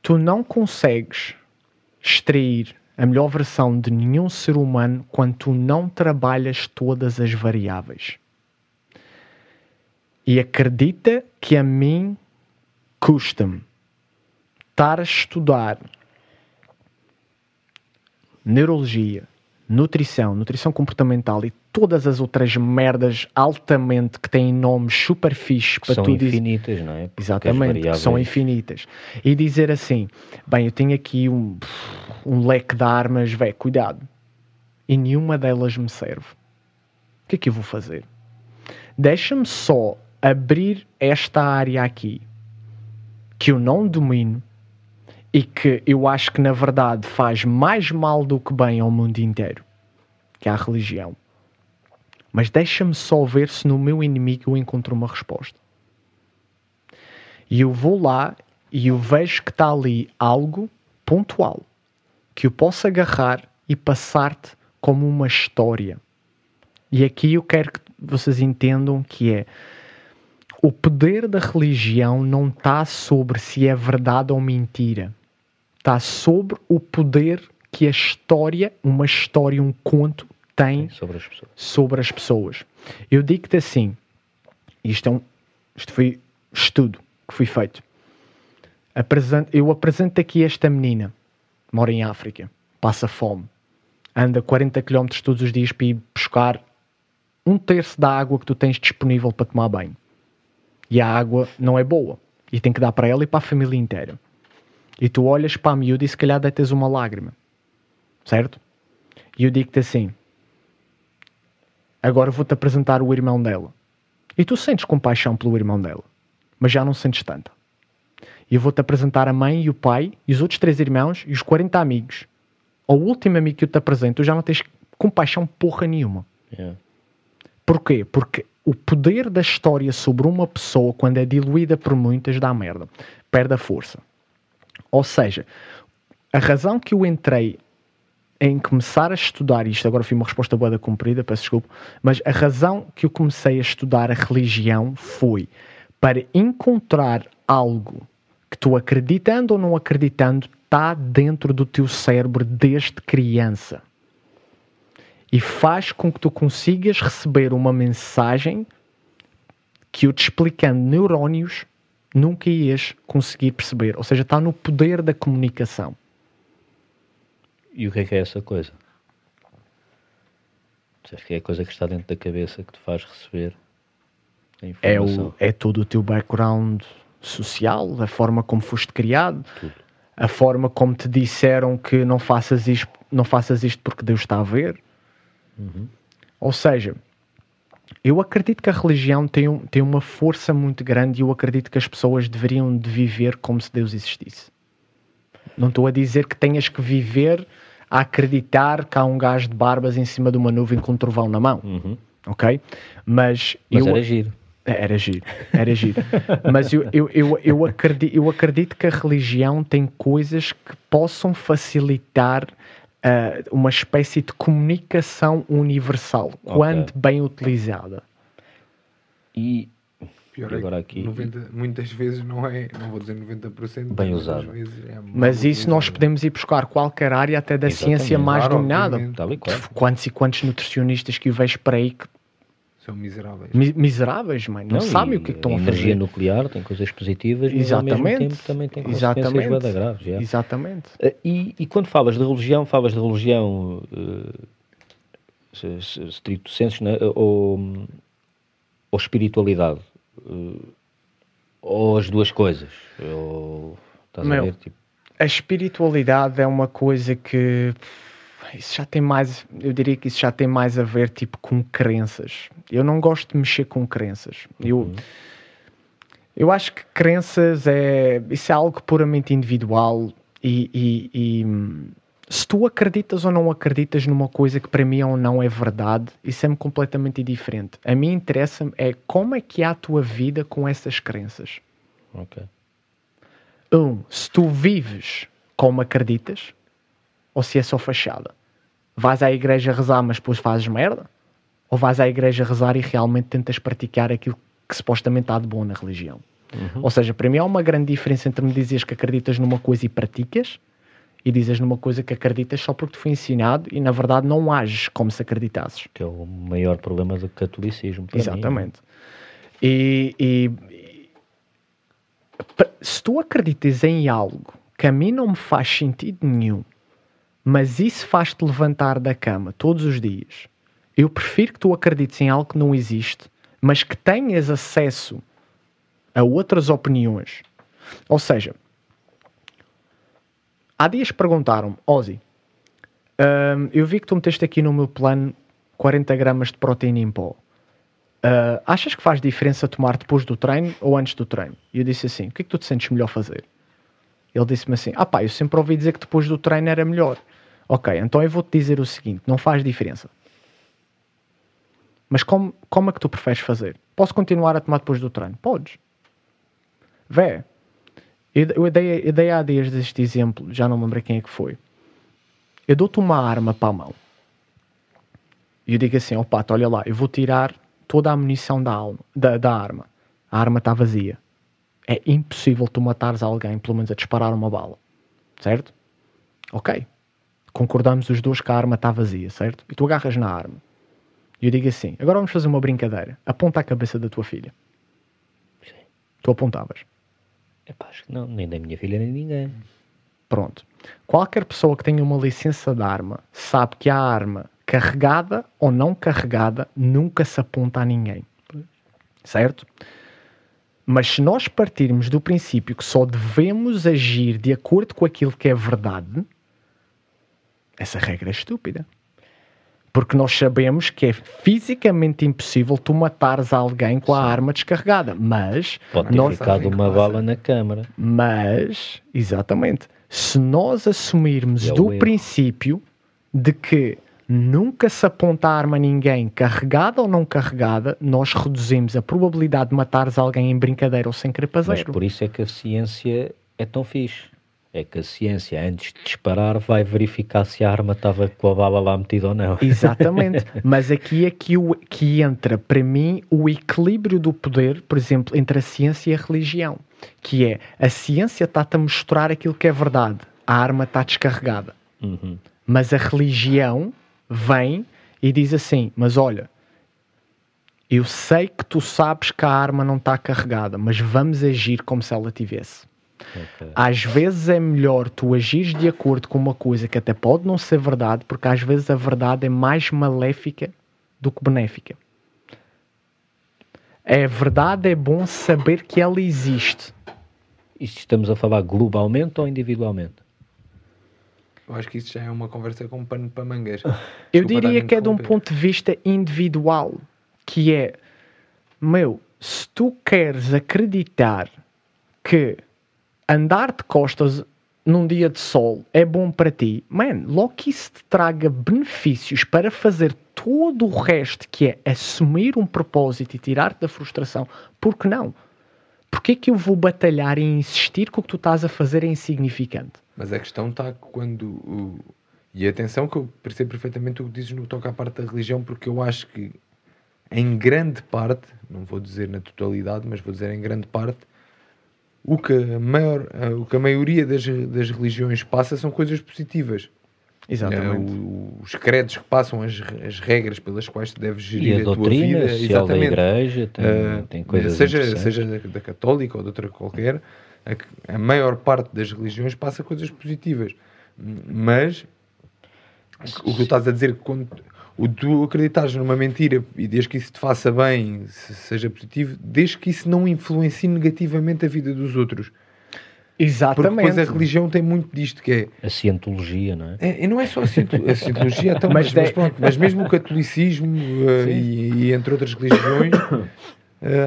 Tu não consegues extrair a melhor versão de nenhum ser humano quando tu não trabalhas todas as variáveis. E acredita que a mim custa-me estar a estudar neurologia, nutrição, nutrição comportamental e todas as outras merdas altamente que têm nomes super fixe para são infinitas, diz... não é? Porque Exatamente, são infinitas. E dizer assim, bem, eu tenho aqui um, um leque de armas, velho, cuidado. E nenhuma delas me serve. O que é que eu vou fazer? Deixa-me só abrir esta área aqui que eu não domino e que eu acho que na verdade faz mais mal do que bem ao mundo inteiro, que é a religião. Mas deixa-me só ver se no meu inimigo eu encontro uma resposta. E eu vou lá e eu vejo que está ali algo pontual que eu posso agarrar e passar-te como uma história. E aqui eu quero que vocês entendam que é o poder da religião não está sobre se é verdade ou mentira está sobre o poder que a história, uma história, um conto, tem sobre as pessoas. Sobre as pessoas. Eu digo-te assim: isto, é um, isto foi estudo que foi feito. Apresento, eu apresento aqui esta menina, mora em África, passa fome, anda 40 km todos os dias para ir buscar um terço da água que tu tens disponível para tomar banho. E a água não é boa. E tem que dar para ela e para a família inteira. E tu olhas para a miúda e se calhar deitas uma lágrima. Certo? E eu digo-te assim: agora vou-te apresentar o irmão dela. E tu sentes compaixão pelo irmão dela, mas já não sentes tanta. E eu vou-te apresentar a mãe e o pai e os outros três irmãos e os 40 amigos. O último amigo que eu te apresento, tu já não tens compaixão porra nenhuma. Yeah. Porquê? Porque o poder da história sobre uma pessoa, quando é diluída por muitas, dá merda. Perde a força. Ou seja, a razão que eu entrei em começar a estudar isto, agora foi uma resposta boa da comprida, peço desculpa, mas a razão que eu comecei a estudar a religião foi para encontrar algo que tu acreditando ou não acreditando está dentro do teu cérebro desde criança. E faz com que tu consigas receber uma mensagem que eu te explicando neurónios nunca ias conseguir perceber. Ou seja, está no poder da comunicação. E o que é que é essa coisa? Acho que é a coisa que está dentro da cabeça que te faz receber a É, informação. o, é todo o teu background social, a forma como foste criado, Tudo. a forma como te disseram que não faças isto, não faças isto porque Deus está a ver. Ou seja, eu acredito que a religião tem, um- tem uma força muito grande e eu acredito que as pessoas deveriam de viver como se Deus existisse. Não estou a dizer que tenhas que viver a acreditar que há um gajo de barbas em cima de uma nuvem com um trovão na mão, Uhum. ok? Mas, Mas eu, era giro. era giro, era giro. Mas eu, eu, eu, eu, acredito, eu acredito que a religião tem coisas que possam facilitar ah, uma espécie de comunicação universal, quando bem utilizada. E Pior é agora que aqui- 90, muitas vezes não é, não vou dizer 90%, Bem mas usado. é Mas isso nós utilizado. podemos ir buscar qualquer área até da Exatamente. ciência mais Claro, dominada. Quantos e quantos nutricionistas que eu vejo por aí que São miseráveis. mi- miseráveis, mãe, não, sabem e o que é que estão a a energia fazer. nuclear tem coisas positivas, mas ao mesmo Exatamente. tempo também tem consequências Exatamente. bada graves. já. Exatamente. Eh, E, e quando falas de religião, falas de religião eh, se- se- stricto sensu, né? ou, ou espiritualidade? Eh, ou as duas coisas? Ou, estás Meu, a ver? Tipo, A espiritualidade é uma coisa que isso já tem mais, eu diria que isso já tem mais a ver tipo com crenças. Eu não gosto de mexer com crenças. Eu eu acho que crenças é isso é algo puramente individual e, e- e, hum, se tu acreditas ou não acreditas numa coisa que para mim ou não é verdade, isso é-me completamente indiferente. A mim interessa é como é que é a tua vida com essas crenças. ok. Um, se tu vives como acreditas, ou se é só fachada. Vais à igreja rezar, mas depois fazes merda? Ou vais à igreja rezar e realmente tentas praticar aquilo que supostamente há de bom na religião? Ou seja, para mim há uma grande diferença entre me dizeres que acreditas numa coisa e praticas e dizes numa coisa que acreditas só porque te foi ensinado e na verdade não ages como se acreditasses. Que é o maior problema do catolicismo. para mim. Exatamente. E, e- e- se tu acreditas em algo que a mim não me faz sentido nenhum, mas isso faz-te levantar da cama todos os dias, eu prefiro que tu acredites em algo que não existe, mas que tenhas acesso a outras opiniões. Ou seja, há dias perguntaram-me, Ozzy, hum, eu vi que tu meteste aqui no meu plano 40 gramas de proteína em pó. Uh, achas que faz diferença tomar depois do treino ou antes do treino? E eu disse assim: o que é que tu te sentes melhor fazer? Ele disse-me assim: ah pá, eu sempre ouvi dizer que depois do treino era melhor. Ok, então eu vou-te dizer o seguinte: não faz diferença. Mas como, como é que tu preferes fazer? Posso continuar a tomar depois do treino? Podes. Vé, eu, dei, eu dei há dias este exemplo, já não me lembro quem é que foi. Eu dou-te uma arma para a mão. E eu digo assim, ó pato, olha lá, eu vou tirar toda a munição da, alma, da, da arma. A arma está vazia. É impossível tu matares alguém, pelo menos a disparar uma bala. Certo? Ok. Concordamos os dois que a arma está vazia, certo? E tu agarras na arma. E eu digo assim, agora vamos fazer uma brincadeira. Aponta a cabeça da tua filha. Sim. Tu apontavas. Epá, acho que não, nem da minha filha, nem de ninguém. Pronto. Qualquer pessoa que tenha uma licença de arma sabe que a arma carregada ou não carregada nunca se aponta a ninguém. Certo? Mas se nós partirmos do princípio que só devemos agir de acordo com aquilo que é verdade, essa regra é estúpida. Porque nós sabemos que é fisicamente impossível tu matares alguém com a arma descarregada. Mas Pode ter nós, ficado uma passa. bala na câmara. mas, exatamente, se nós assumirmos É do erro. princípio de que nunca se aponta a arma a ninguém, carregada ou não carregada, nós reduzimos a probabilidade de matares alguém em brincadeira ou sem querer Mas zero. por isso é que a ciência é tão fixe. É que a ciência, antes de disparar, vai verificar se a arma estava com a bala lá metida ou não. Exatamente, mas aqui é que, o, que entra para mim o equilíbrio do poder, por exemplo, entre a ciência e a religião. que é a ciência está-te a mostrar aquilo que é verdade, a arma está descarregada. Uhum. Mas a religião vem e diz assim: Mas olha, eu sei que tu sabes que a arma não está carregada, mas vamos agir como se ela tivesse. Ok. Às vezes é melhor tu agires de acordo com uma coisa que até pode não ser verdade, porque às vezes a verdade é mais maléfica do que benéfica. A verdade é bom saber que ela existe. Isto estamos a falar globalmente ou individualmente? Eu acho que isso já é uma conversa com pano para mangas. Eu Desculpa diria que é de um ponto de vista individual, que é, meu, se tu queres acreditar que andar de costas num dia de sol é bom para ti, man, logo que isso te traga benefícios para fazer todo o resto, que é assumir um propósito e tirar-te da frustração, por que não? Porquê que eu vou batalhar e insistir que o que tu estás a fazer é insignificante? Mas a questão está quando. E atenção que eu percebo perfeitamente o que dizes no que toca à parte da religião, porque eu acho que em grande parte, não vou dizer na totalidade, mas vou dizer em grande parte, o que a, maior, o que a maioria das, das religiões passa são coisas positivas. É, o- os credos que passam, as, as regras pelas quais tu deves gerir a a, tua vida. da Exatamente. igreja tem, Uh, tem coisas seja, seja da, da católica ou de outra qualquer, a, a maior parte das religiões passa coisas positivas. Mas o que tu estás a dizer, quando o tu acreditares numa mentira e desde que isso te faça bem, se- seja positivo, desde que isso não influencie negativamente a vida dos outros. Porque Exatamente. depois a religião tem muito disto que é A cientologia, não é? é, e não é só a ciento- a cientologia, então, mas, Mas mas pronto, mas mesmo o catolicismo uh, e, e entre outras religiões,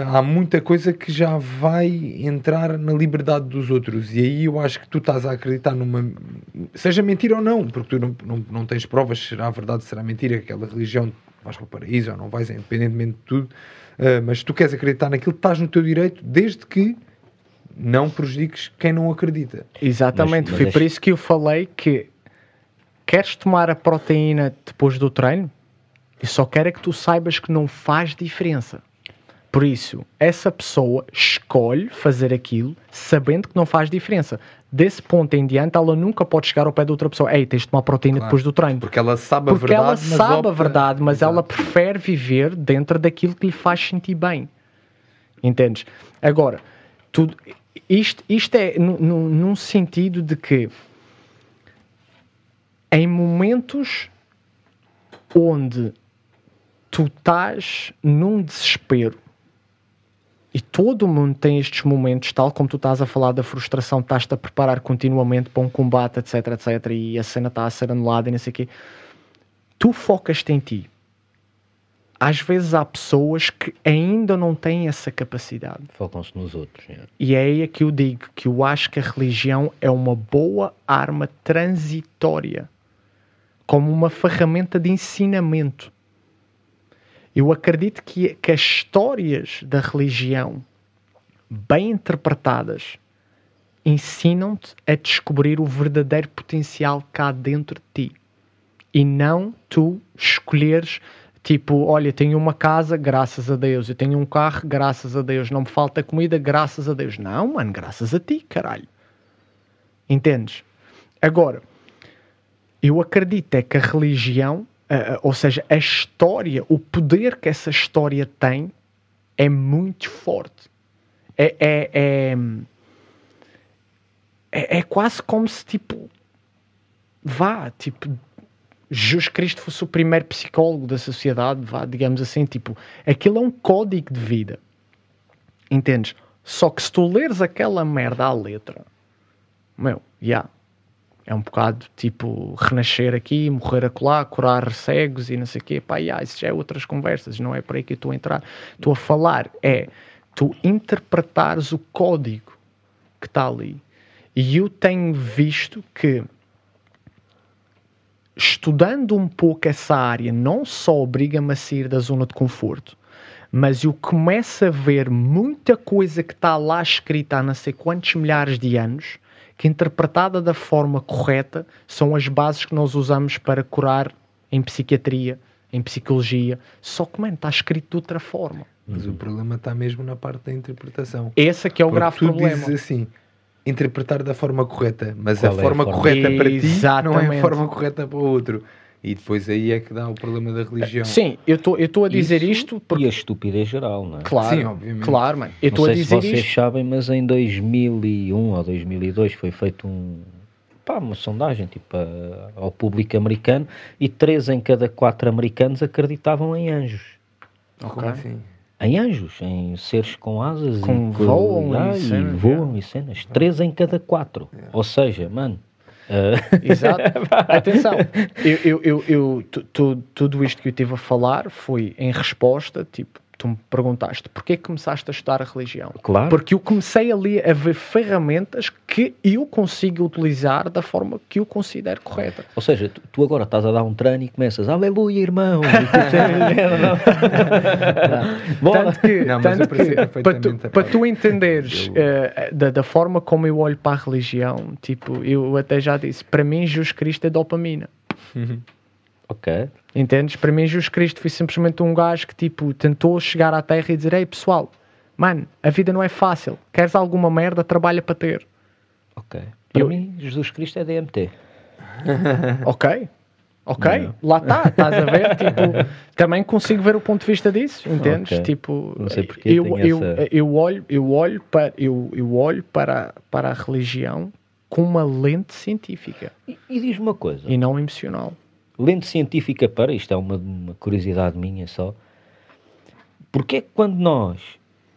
há muita coisa que já vai entrar na liberdade dos outros. E aí eu acho que tu estás a acreditar numa. seja mentira ou não, porque tu não, não, não tens provas se será verdade, se será mentira, que aquela religião vais para o paraíso ou não vais, é independentemente de tudo. Uh, mas se tu queres acreditar naquilo, estás no teu direito, desde que não prejudiques quem não acredita. Exatamente, Mas- mas foi por isso que eu falei que queres tomar a proteína depois do treino? Eu só quero é que tu saibas que não faz diferença. Por isso, essa pessoa escolhe fazer aquilo sabendo que não faz diferença. Desse ponto em diante, ela nunca pode chegar ao pé de outra pessoa. Ei, tens de tomar proteína Claro. depois do treino. Porque ela sabe a Porque verdade. ela mas sabe a verdade, mas ela Exato. prefere viver dentro daquilo que lhe faz sentir bem. Entendes? Agora, tudo, isto, isto é nu- nu- num sentido de que em momentos onde tu estás num desespero e todo mundo tem estes momentos, tal como tu estás a falar da frustração, estás-te a preparar continuamente para um combate, etc, etc, e a cena está a ser anulada e não sei o quê. Tu focas-te em ti. Às vezes há pessoas que ainda não têm essa capacidade. Focam-se nos outros. é. E é aí que eu digo que eu acho que a religião é uma boa arma transitória, como uma ferramenta de ensinamento. Eu acredito que, que as histórias da religião, bem interpretadas, ensinam-te a descobrir o verdadeiro potencial cá dentro de ti. E não tu escolheres, tipo, olha, tenho uma casa, graças a Deus. Eu tenho um carro, graças a Deus. Não me falta comida, graças a Deus. Não, mano, graças a ti, caralho. Entendes? Agora, eu acredito é que a religião, ah, ah, ou seja, a história, o poder que essa história tem é muito forte. É, é, é, é, é quase como se, tipo, vá, tipo, Jesus Cristo fosse o primeiro psicólogo da sociedade, vá, digamos assim, tipo, aquilo é um código de vida. Entendes? Só que se tu leres aquela merda à letra, meu, já. É um bocado tipo renascer aqui, morrer acolá, curar cegos e não sei o quê. Pá, já, isso já é outras conversas, não é por aí que eu estou a entrar. Estou a falar, é tu interpretares o código que está ali. E eu tenho visto que estudando um pouco essa área, não só obriga-me a sair da zona de conforto, mas eu começo a ver muita coisa que está lá escrita há não sei quantos milhares de anos, que interpretada da forma correta são as bases que nós usamos para curar em psiquiatria, em psicologia. Só que, mano, está escrito de outra forma. Mas o problema está mesmo na parte da interpretação. Esse aqui é o Porque grave tu problema. dizes assim, interpretar da forma correta, mas Qual a é a forma forma? correta para ti não é Exatamente. a forma correta para o outro. E depois aí é que dá o problema da religião. Sim, eu estou a dizer Isso isto porque. E a estupidez geral, não é? Claro, Sim, obviamente. claro, mano. Eu Não estou a sei se dizer vocês isto. sabem, mas em 2001 ou 2002 foi feito um, pá, uma sondagem tipo, a- ao público americano e três em cada quatro americanos acreditavam em anjos. Como assim? Em anjos, em seres com asas Com e, voam e Ah, cenas, voam e cenas. Três em cada quatro. Ou seja, mano. Ah, Exato. Atenção, eu, eu, eu, eu- tu- tu- tudo isto que eu estive a falar foi em resposta, tipo, tu me perguntaste porquê que começaste a estudar a religião? Claro. Porque eu comecei ali a ver ferramentas que eu consigo utilizar da forma que eu considero correta. Ou seja, tu, tu agora estás a dar um treino e começas, aleluia, irmão. Tanto que, Não, tanto que para, tu, para tu entenderes Eu- eh, da, da forma como eu olho para a religião, tipo, eu até já disse, para mim Jesus Cristo é dopamina. ok. Entendes? Para mim, Jesus Cristo foi simplesmente um gajo que tipo tentou chegar à Terra e dizer: Ei pessoal, mano, a vida não é fácil. Queres alguma merda? Trabalha para ter. Ok. Para Eu- mim, Jesus Cristo é DMT. Ok? Ok? Lá está, estás a ver? Tipo, também consigo ver o ponto de vista disso, entendes? Ok. Tipo, Não sei porque eu, eu, essa- eu olho, eu olho, para, eu, eu olho para, para a religião com uma lente científica E, e diz-me uma coisa. e não emocional. Lente científica para, isto é uma, uma curiosidade minha só, porque é que quando nós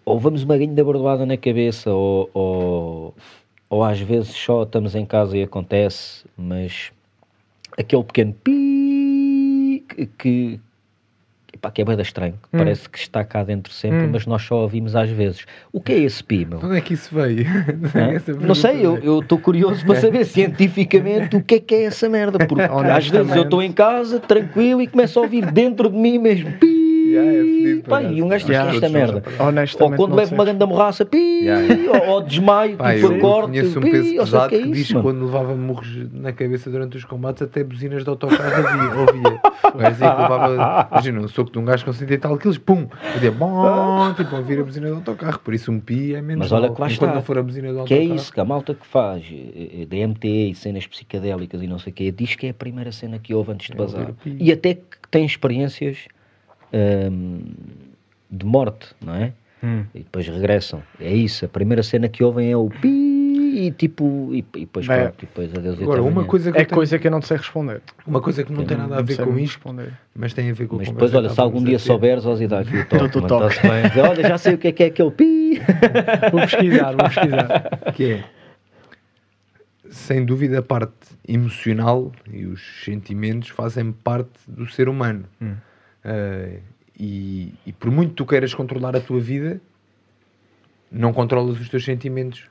ou vamos uma grande bordoada na cabeça ou, ou, ou às vezes só estamos em casa e acontece, mas aquele pequeno pi que, epá, que é bem estranho, que Hum. parece que está cá dentro sempre, Hum. mas nós só ouvimos às vezes. O que é esse pi, meu? De Onde é que isso veio? Não sei, eu estou curioso para saber cientificamente o que é que é essa merda. Porque às vezes eu estou em casa, tranquilo, e começo a ouvir dentro de mim mesmo. Pi! Yeah, é fedido, Pá, por e um gajo Yeah. que esta merda. Ou quando leva uma grande morraça, pi! Ou, desmaio, Pá, tipo, eu, corte, conheço um peso pesado que é diz que quando levava murros na cabeça durante os combates, até buzinas de autocarro havia, ouvia. O gajo que levava, imagina, um soco de um gajo com 70 e tal quilos, pum, fazia bom, tipo, ouvir a buzina do autocarro. Por isso um pi é menos Mas olha que lá está. não for a buzina do Que é autocarro. isso, que a malta que faz eh, eh, DMT e cenas psicadélicas e não sei o quê, diz que é a primeira cena que houve antes de É bazar. E até que tem experiências hum, de morte, não é? Hum. E depois regressam. É isso, a primeira cena que ouvem é o pi e tipo, e, e depois Bem, pronto, e depois adeus e Agora, uma coisa que, É eu tenho- coisa que eu não te sei responder. uma coisa que não tem nada a ver com isto, responder. mas tem a ver com a Mas depois, olha, se algum dia souberes, Ozzy, dá aqui o toque. Mano, toque. está-se bem. Dizer, Olha, já sei o que é que é aquele pi. Vou pesquisar, vou pesquisar. que é sem dúvida a parte emocional e os sentimentos fazem parte do ser humano Hum. Uh, e, e por muito que tu queiras controlar a tua vida não controlas os teus sentimentos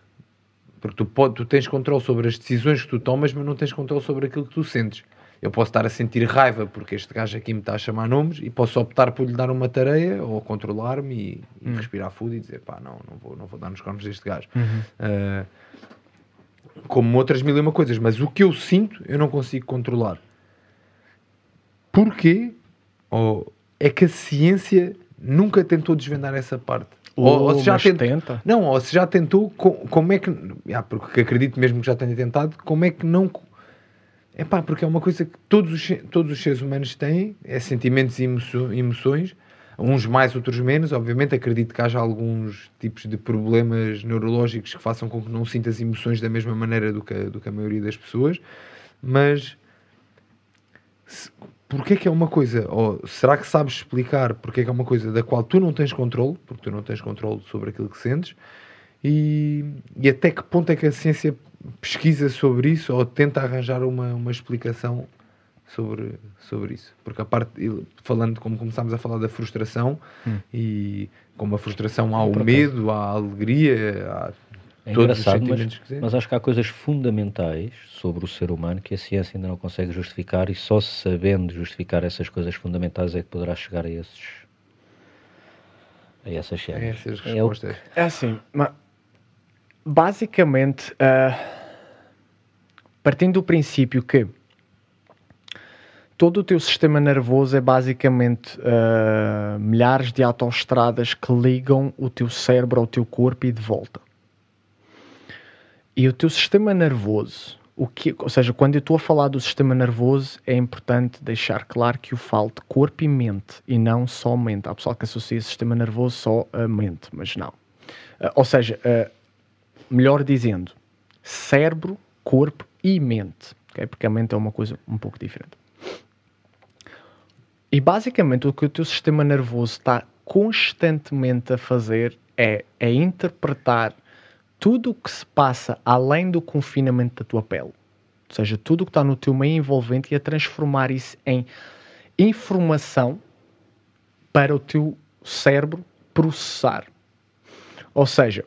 porque tu, pode, tu tens controle sobre as decisões que tu tomas mas não tens controle sobre aquilo que tu sentes eu posso estar a sentir raiva porque este gajo aqui me está a chamar nomes e posso optar por lhe dar uma tarefa ou controlar-me e, e respirar fundo e dizer pá, não, não vou, não vou dar nos cornos deste gajo. Uh, como outras mil e uma coisas, mas o que eu sinto eu não consigo controlar. Porquê? Ou é que a ciência nunca tentou desvendar essa parte? ou, ou se já mas tentou, tenta. não, ou se já tentou, co- como é que. Ah, porque acredito mesmo que já tenha tentado, como é que não. É pá, porque é uma coisa que todos os, todos os seres humanos têm, é sentimentos e emoções, uns mais, outros menos. Obviamente, acredito que haja alguns tipos de problemas neurológicos que façam com que não sintas emoções da mesma maneira do que, a- do que a maioria das pessoas, mas se- porque é que é uma coisa, ou será que sabes explicar porque é que é uma coisa da qual tu não tens controle, porque tu não tens controle sobre aquilo que sentes, e, e até que ponto é que a ciência pesquisa sobre isso ou tenta arranjar uma, uma explicação sobre, sobre isso? Porque a parte, falando como começámos a falar da frustração, e como a frustração há o medo, há a alegria, há É todos os engraçado, mas, mas acho que há coisas fundamentais sobre o ser humano que a ciência ainda não consegue justificar e só sabendo justificar essas coisas fundamentais é que poderá chegar a esses a essas cenas. É essas É o- respostas. É assim, ma- basicamente, ah, partindo do princípio que todo o teu sistema nervoso é basicamente uh, milhares de autoestradas que ligam o teu cérebro ao teu corpo e de volta. E o teu sistema nervoso, o que, ou seja, quando eu estou a falar do sistema nervoso, é importante deixar claro que o falo de corpo e mente e não só mente. Há pessoal que associa sistema nervoso só a mente, mas não. Uh, ou seja, uh, melhor dizendo, cérebro, corpo e mente. Okay? Porque a mente é uma coisa um pouco diferente. E basicamente o que o teu sistema nervoso está constantemente a fazer é, é interpretar tudo o que se passa além do confinamento da tua pele. Ou seja, tudo o que está no teu meio envolvente e a transformar isso em informação para o teu cérebro processar. Ou seja,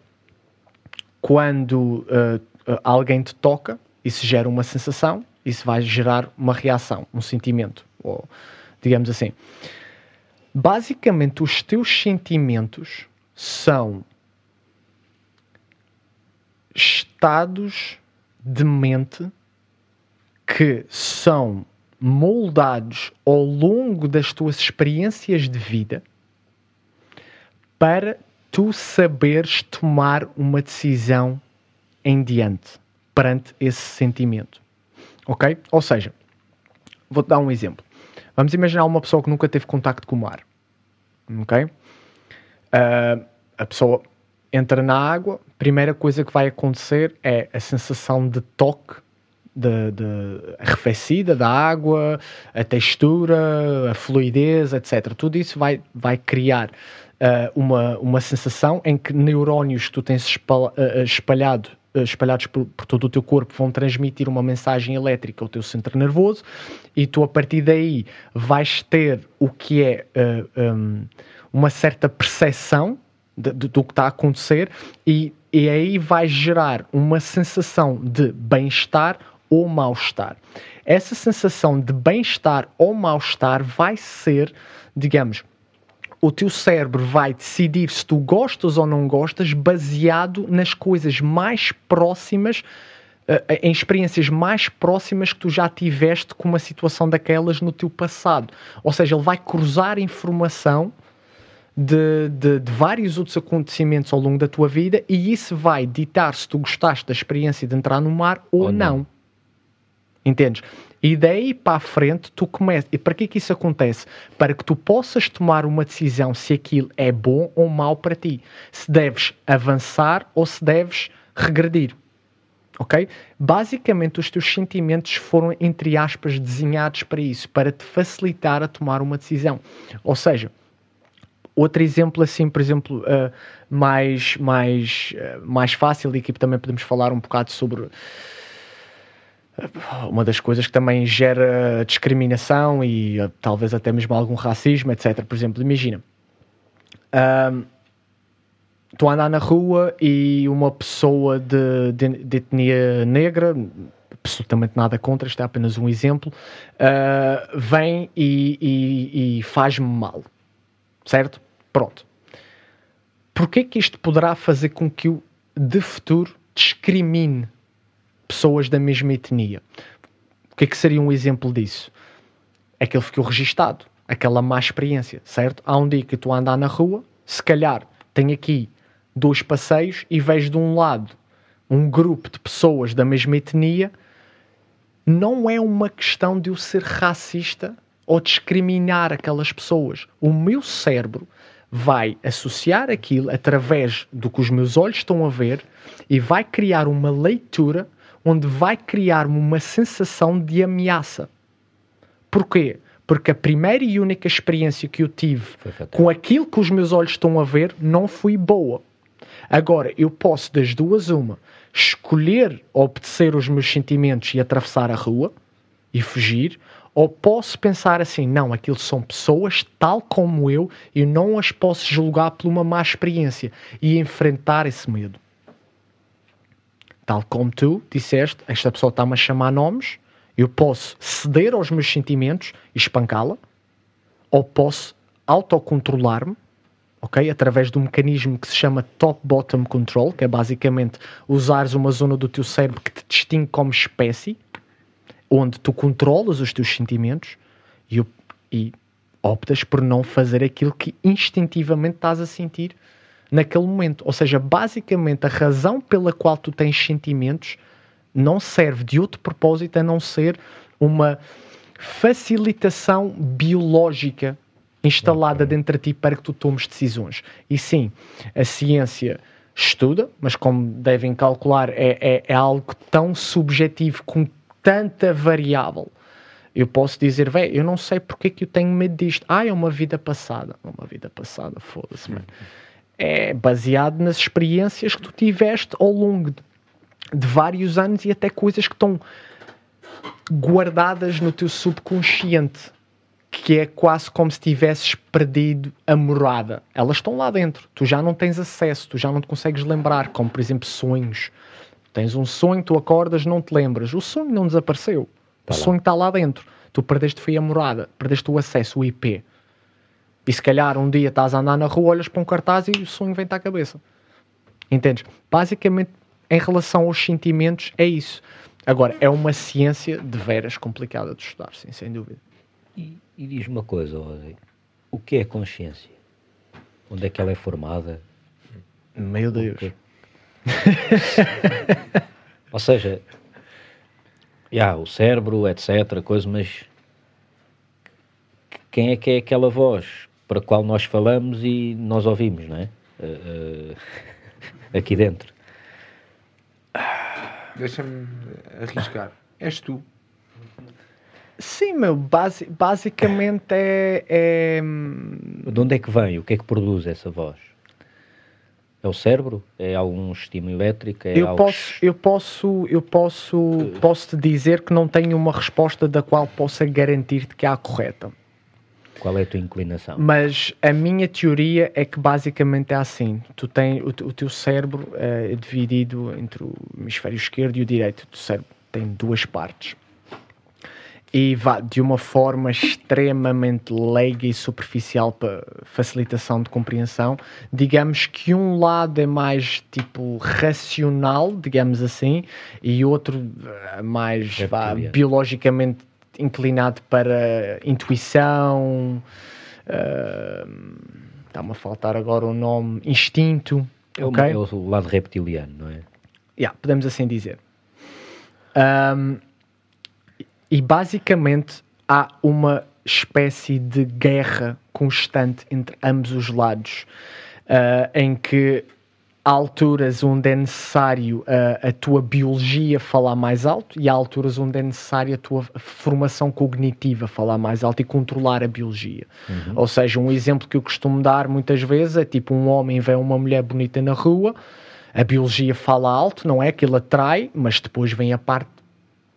quando uh, alguém te toca, isso gera uma sensação, isso vai gerar uma reação, um sentimento. Ou, digamos assim. Basicamente, os teus sentimentos são estados de mente que são moldados ao longo das tuas experiências de vida para tu saberes tomar uma decisão em diante perante esse sentimento. Ok? Ou seja, vou-te dar um exemplo. Vamos imaginar uma pessoa que nunca teve contacto com o mar. Ok? Uh, a pessoa entra na água, primeira coisa que vai acontecer é a sensação de toque de, de arrefecida da água, a textura, a fluidez, etc. Tudo isso vai, vai criar uh, uma, uma sensação em que neurónios que tu tens ah, espalhado eh, espalhados por, por, todo o teu corpo vão transmitir uma mensagem elétrica ao teu centro nervoso e tu a partir daí vais ter o que é uh, um, uma certa percepção de, do que está a acontecer e, e aí vai gerar uma sensação de bem-estar ou mal-estar. Essa sensação de bem-estar ou mal-estar vai ser, digamos, o teu cérebro vai decidir se tu gostas ou não gostas baseado nas coisas mais próximas, uh, em experiências mais próximas que tu já tiveste com uma situação daquelas no teu passado. Ou seja, ele vai cruzar informação de, de, de, vários outros acontecimentos ao longo da tua vida e isso vai ditar se tu gostaste da experiência de entrar no mar ou, ou não. não. Entendes? E daí para a frente tu começas. E para que que isso acontece? Para que tu possas tomar uma decisão se aquilo é bom ou mau para ti. Se deves avançar ou se deves regredir. Ok? Basicamente, os teus sentimentos foram, entre aspas, desenhados para isso, para te facilitar a tomar uma decisão. Ou seja, outro exemplo assim, por exemplo, uh, mais, mais, uh, mais fácil, e aqui também podemos falar um bocado sobre uma das coisas que também gera discriminação e talvez até mesmo algum racismo, etc. Por exemplo, imagina, um, tu a andar na rua e uma pessoa de, de, de, etnia negra, absolutamente nada contra, isto é apenas um exemplo, uh, vem e, e, e faz-me mal, certo? Pronto. Porquê que isto poderá fazer com que eu, de futuro, discrimine pessoas da mesma etnia. O que é que seria um exemplo disso? É que ele ficou registado, aquela má experiência, certo? Há um dia que tu andar na rua, se calhar tem aqui dois passeios e vejo de um lado um grupo de pessoas da mesma etnia, não é uma questão de eu ser racista ou discriminar aquelas pessoas. O meu cérebro vai associar aquilo através do que os meus olhos estão a ver e vai criar uma leitura onde vai criar-me uma sensação de ameaça. Porquê? Porque a primeira e única experiência que eu tive com aquilo que os meus olhos estão a ver não foi boa. Agora, eu posso, das duas, uma, escolher obedecer os meus sentimentos e atravessar a rua e fugir, ou posso pensar assim: não, aquilo são pessoas tal como eu e não as posso julgar por uma má experiência e enfrentar esse medo tal como tu disseste, esta pessoa está-me a chamar nomes, eu posso ceder aos meus sentimentos e espancá-la, ou posso autocontrolar-me, ok? Através de um mecanismo que se chama top-bottom control, que é basicamente usares uma zona do teu cérebro que te distingue como espécie, onde tu controlas os teus sentimentos, e, e optas por não fazer aquilo que instintivamente estás a sentir naquele momento. Ou seja, basicamente a razão pela qual tu tens sentimentos não serve de outro propósito a não ser uma facilitação biológica instalada okay. dentro de ti para que tu tomes decisões. E sim, a ciência estuda, mas como devem calcular, é, é, é algo tão subjetivo, com tanta variável. Eu posso dizer, velho, eu não sei porque é que eu tenho medo disto. Ah, é uma vida passada. Uma vida passada, foda-se, mano. É baseado nas experiências que tu tiveste ao longo de, de vários anos e até coisas que estão guardadas no teu subconsciente que é quase como se tivesses perdido a morada. Elas estão lá dentro, tu já não tens acesso, tu já não te consegues lembrar, como por exemplo sonhos. Tens um sonho, tu acordas, não te lembras. O sonho não desapareceu. Tá o lá. sonho está lá dentro. Tu perdeste foi a morada, perdeste o acesso, o IP. E se calhar um dia estás a andar na rua, olhas para um cartaz e o sonho vem-te à cabeça. Entendes? Basicamente, em relação aos sentimentos, é isso. Agora, é uma ciência de veras complicada de estudar, sim, sem dúvida. E, e diz uma coisa, Rosy. O que é consciência? Onde é que ela é formada? Meu Deus. Ou seja, já, o cérebro, etc., coisa, mas quem é que é aquela voz para a qual nós falamos e nós ouvimos, não é? Uh, uh, aqui dentro. Deixa-me arriscar. És tu. Sim, meu, basi basicamente é, é. De onde é que vem? O que é que produz essa voz? É o cérebro? É algum estímulo elétrico? É eu, algo... posso, eu posso, eu posso, posso te dizer que não tenho uma resposta da qual possa garantir-te que é a correta. Qual é a tua inclinação? Mas a minha teoria é que basicamente é assim. Tu tens o, o teu cérebro é dividido entre o hemisfério esquerdo e o direito. O cérebro tem duas partes e vá de uma forma extremamente leiga e superficial para facilitação de compreensão, digamos que um lado é mais tipo racional, digamos assim, e outro eh, mais vá, biologicamente inclinado para intuição. Uh, Está-me a faltar agora o nome instinto. É, okay? é o lado reptiliano, não é? Yeah, podemos assim dizer. Um, e basicamente há uma espécie de guerra constante entre ambos os lados, uh, em que há alturas onde é necessário uh, a tua biologia falar mais alto e há alturas onde é necessário a tua formação cognitiva falar mais alto e controlar a biologia. Uhum. Ou seja, um exemplo que eu costumo dar muitas vezes é tipo um homem vê uma mulher bonita na rua, a biologia fala alto, não é? Que ele atrai, mas depois vem a parte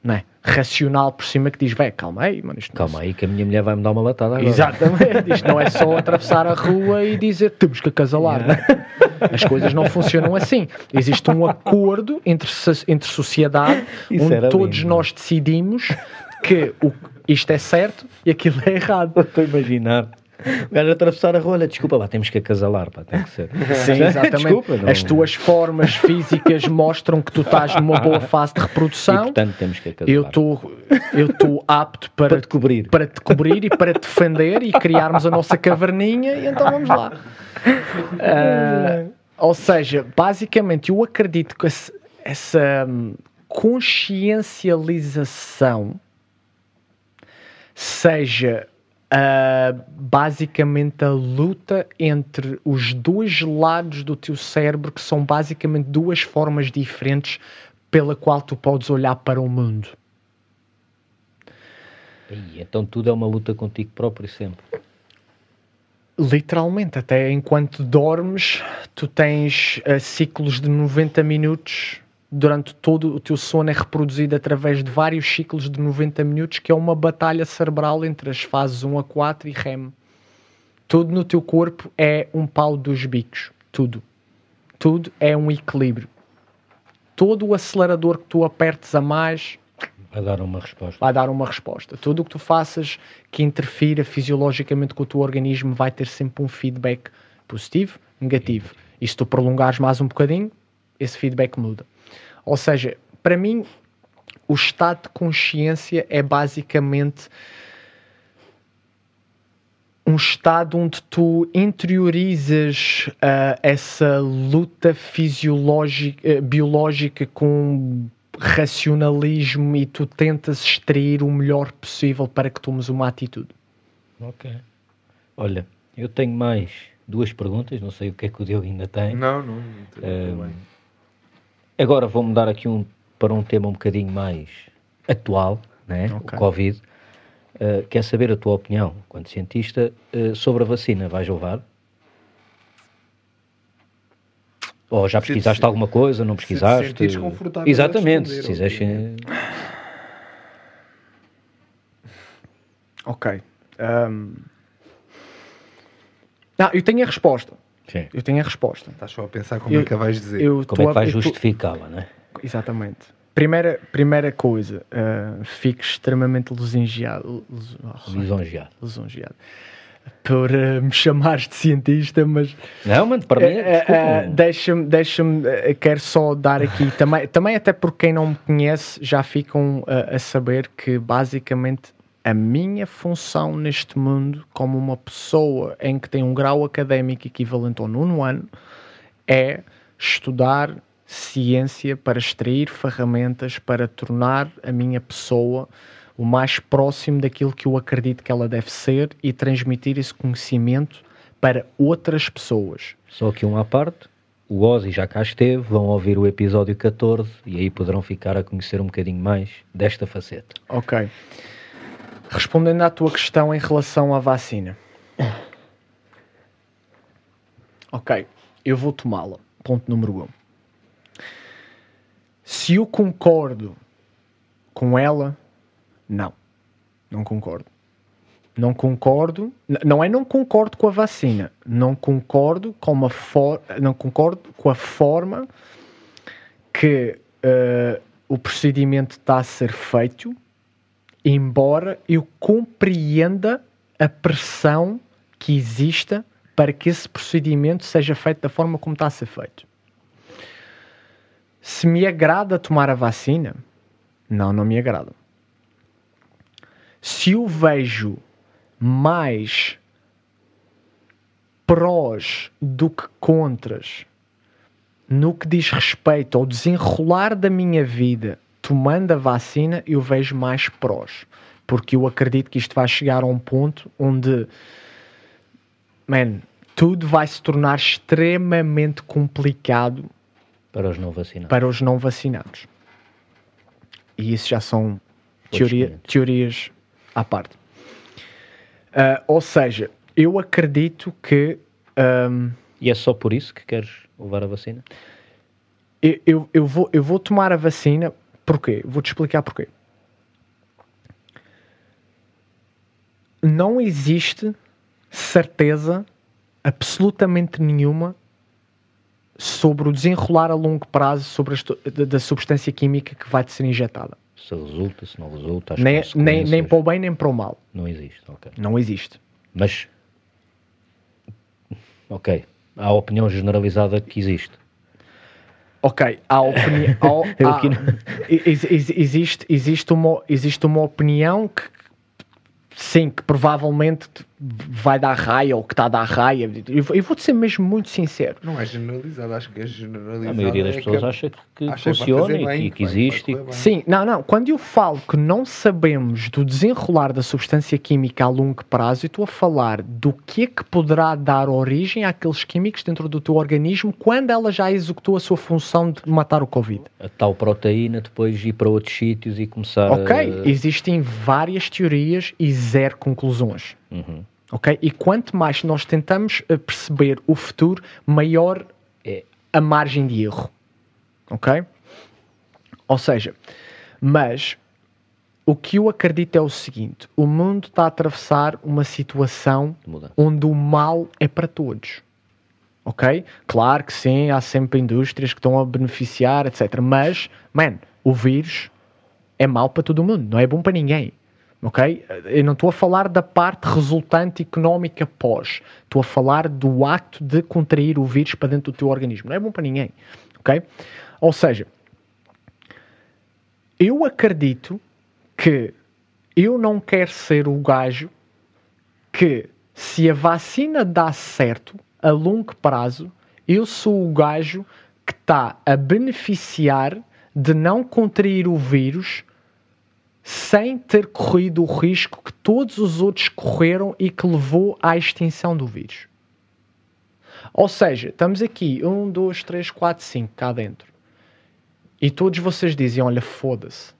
não é? Racional por cima que diz, vai, calma aí, mano. calma aí que a minha mulher vai me dar uma latada agora. Exatamente, isto não é só atravessar a rua e dizer temos que acasalar. É? As coisas não funcionam assim. Existe um acordo entre, entre sociedade Isso onde todos lindo. nós decidimos que o, isto é certo e aquilo é errado. Estou a imaginar. O gajo atravessar a rua, desculpa lá, temos que acasalar, pá, tem que ser. Sim, exatamente. Desculpa, não... As tuas formas físicas mostram que tu estás numa boa fase de reprodução. E, portanto, temos que acasalar. Eu estou eu estou apto para, para te cobrir. Para te cobrir e para te defender e criarmos a nossa caverninha e então vamos lá. Uh, ou seja, basicamente, eu acredito que essa hum, consciencialização seja uh, basicamente a luta entre os dois lados do teu cérebro, que são basicamente duas formas diferentes pela qual tu podes olhar para o mundo. E então tudo é uma luta contigo próprio sempre. Literalmente, até enquanto dormes, tu tens uh, ciclos de 90 minutos durante todo o teu sono é reproduzido através de vários ciclos de 90 minutos, que é uma batalha cerebral entre as fases 1 a 4 e REM. Tudo no teu corpo é um pau dos bicos. Tudo. Tudo é um equilíbrio. Todo o acelerador que tu apertes a mais vai dar uma resposta. Vai dar uma resposta. Tudo o que tu faças que interfira fisiologicamente com o teu organismo vai ter sempre um feedback positivo, negativo. E se tu prolongares mais um bocadinho, esse feedback muda. Ou seja, para mim, o estado de consciência é basicamente um estado onde tu interiorizas uh, essa luta fisiológica, uh, biológica com racionalismo e tu tentas extrair o melhor possível para que tomes uma atitude. Ok. Olha, eu tenho mais duas perguntas, não sei o que é que o Diogo ainda tem. Não, não. não Ehm, bem. Agora vou mudar aqui um, para um tema um bocadinho mais atual, né? Ok. o Covid. Uh, quer saber a tua opinião, quanto cientista, uh, sobre a vacina? Vais levar? Ou já pesquisaste de- alguma coisa, não se te pesquisaste? sentires confortável a Exatamente, se quiseres... Ok. Ahm. Não, eu tenho a resposta. Sim. Eu tenho a resposta. Estás só a pensar como Eu- é que a vais dizer. Eu Como é que vais justificá-la, né? Exatamente. Primeira, primeira coisa, ah, fico extremamente lisonjeado, lis- Lisonjeado. lisonjeado por ah, me chamares de cientista, mas Não, mano, para mim, desculpa, eh, deixa-me, deixa-me, quero só dar aqui também, também até porque quem não me conhece já ficam a saber que basicamente a minha função neste mundo, como uma pessoa em que tem um grau académico equivalente ao nono ano, é estudar ciência para extrair ferramentas para tornar a minha pessoa o mais próximo daquilo que eu acredito que ela deve ser e transmitir esse conhecimento para outras pessoas. Só que um à parte, o Ozzy já cá esteve, vão ouvir o episódio 14 e aí poderão ficar a conhecer um bocadinho mais desta faceta. Ok. Respondendo à tua questão em relação à vacina. Ok, eu vou tomá-la. Ponto número um. Se eu concordo com ela, não. Não concordo. Não concordo. Não é não concordo com a vacina. Não concordo com uma for, não concordo com a forma que eh, o procedimento está a ser feito embora eu compreenda a pressão que exista para que esse procedimento seja feito da forma como está a ser feito. Se me agrada tomar a vacina, não, não me agrada. Se eu vejo mais prós do que contras no que diz respeito ao desenrolar da minha vida tomando a vacina, eu vejo mais prós. Porque eu acredito que isto vai chegar a um ponto onde, man, tudo vai se tornar extremamente complicado Para os não vacinados. para os não vacinados. E isso já são teoria- 500. teorias à parte. Ah, ou seja, eu acredito que ahm, E é só por isso que queres levar a vacina? eu, eu, eu vou, eu vou tomar a vacina. Porquê? Vou-te explicar porquê. Não existe certeza absolutamente nenhuma sobre o desenrolar a longo prazo sobre a da, substância química que vai te ser injetada. Se resulta, se não resulta, Nem, nem, nem para o bem nem para o mal. Não existe, ok. Não existe. Mas, ok, há a opinião generalizada que existe. Ok, há opinião. ex- ex- existe, existe, uma, existe uma opinião que, sim, que provavelmente te vai dar raia ou que está a dar raia. Eu, vou-te ser mesmo muito sincero. Não é generalizado, acho que é generalizado. A maioria das é pessoas que- acha que, que acha que vai funciona fazer e bem, que, que existe. Sim, não, não. Quando eu falo que não sabemos do desenrolar da substância química a longo prazo, eu estou a falar do que é que poderá dar origem àqueles químicos dentro do teu organismo quando ela já executou a sua função de matar o Covid. A tal proteína depois ir para outros sítios e começar Ok, a... existem várias teorias e zero conclusões. Uhum. Ok? E quanto mais nós tentamos eh, perceber o futuro, maior é a margem de erro. Ok? Ou seja, mas o que eu acredito é o seguinte: o mundo está a atravessar uma situação Muda. onde o mal é para todos. Ok? Claro que sim, há sempre indústrias que estão a beneficiar, etc. Mas, man, o vírus é mau para todo mundo, não é bom para ninguém. Ok? Eu não estou a falar da parte resultante económica pós. Estou a falar do acto de contrair o vírus para dentro do teu organismo. Não é bom para ninguém. Ok? Ou seja, eu acredito que eu não quero ser o gajo que se a vacina dá certo a longo prazo, eu sou o gajo que está a beneficiar de não contrair o vírus sem ter corrido o risco que todos os outros correram e que levou à extinção do vírus. Ou seja, estamos aqui, um, dois, três, quatro, cinco cá dentro. E todos vocês dizem: olha, foda-se,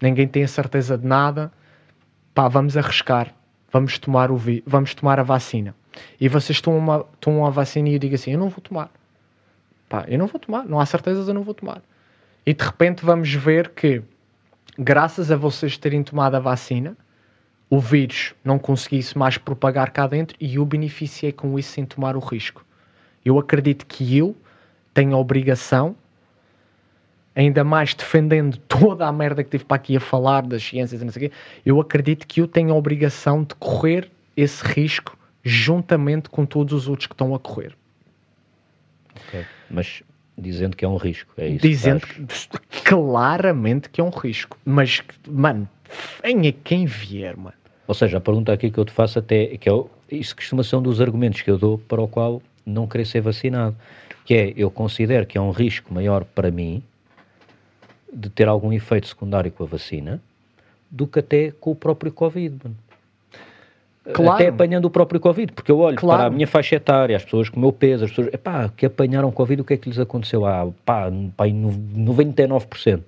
ninguém tem a certeza de nada, pá, vamos arriscar, vamos tomar, o vi vamos tomar a vacina. E vocês tomam, tomam a vacina e eu digo assim: eu não vou tomar. Pá, eu não vou tomar, não há certezas, eu não vou tomar. E de repente vamos ver que, graças a vocês terem tomado a vacina, o vírus não conseguisse mais propagar cá dentro e eu beneficiei com isso sem tomar o risco. Eu acredito que eu tenho a obrigação, ainda mais defendendo toda a merda que tive para aqui a falar das ciências e não sei o quê, eu acredito que eu tenho a obrigação de correr esse risco juntamente com todos os outros que estão a correr. Okay. Mas dizendo que é um risco, é isso? Dizendo que, claramente que é um risco. Mas, mano, venha quem vier, mano. Ou seja, a pergunta aqui que eu te faço até, que é, isso costuma ser um dos argumentos que eu dou para o qual não querer ser vacinado, que é, eu considero que é um risco maior para mim de ter algum efeito secundário com a vacina do que até com o próprio Covid, mano. Claro. Até apanhando o próprio Covid, porque eu olho claro. para a minha faixa etária, as pessoas com o meu peso, as pessoas epá, que apanharam Covid, o que é que lhes aconteceu? Ah, pá, pá 99%.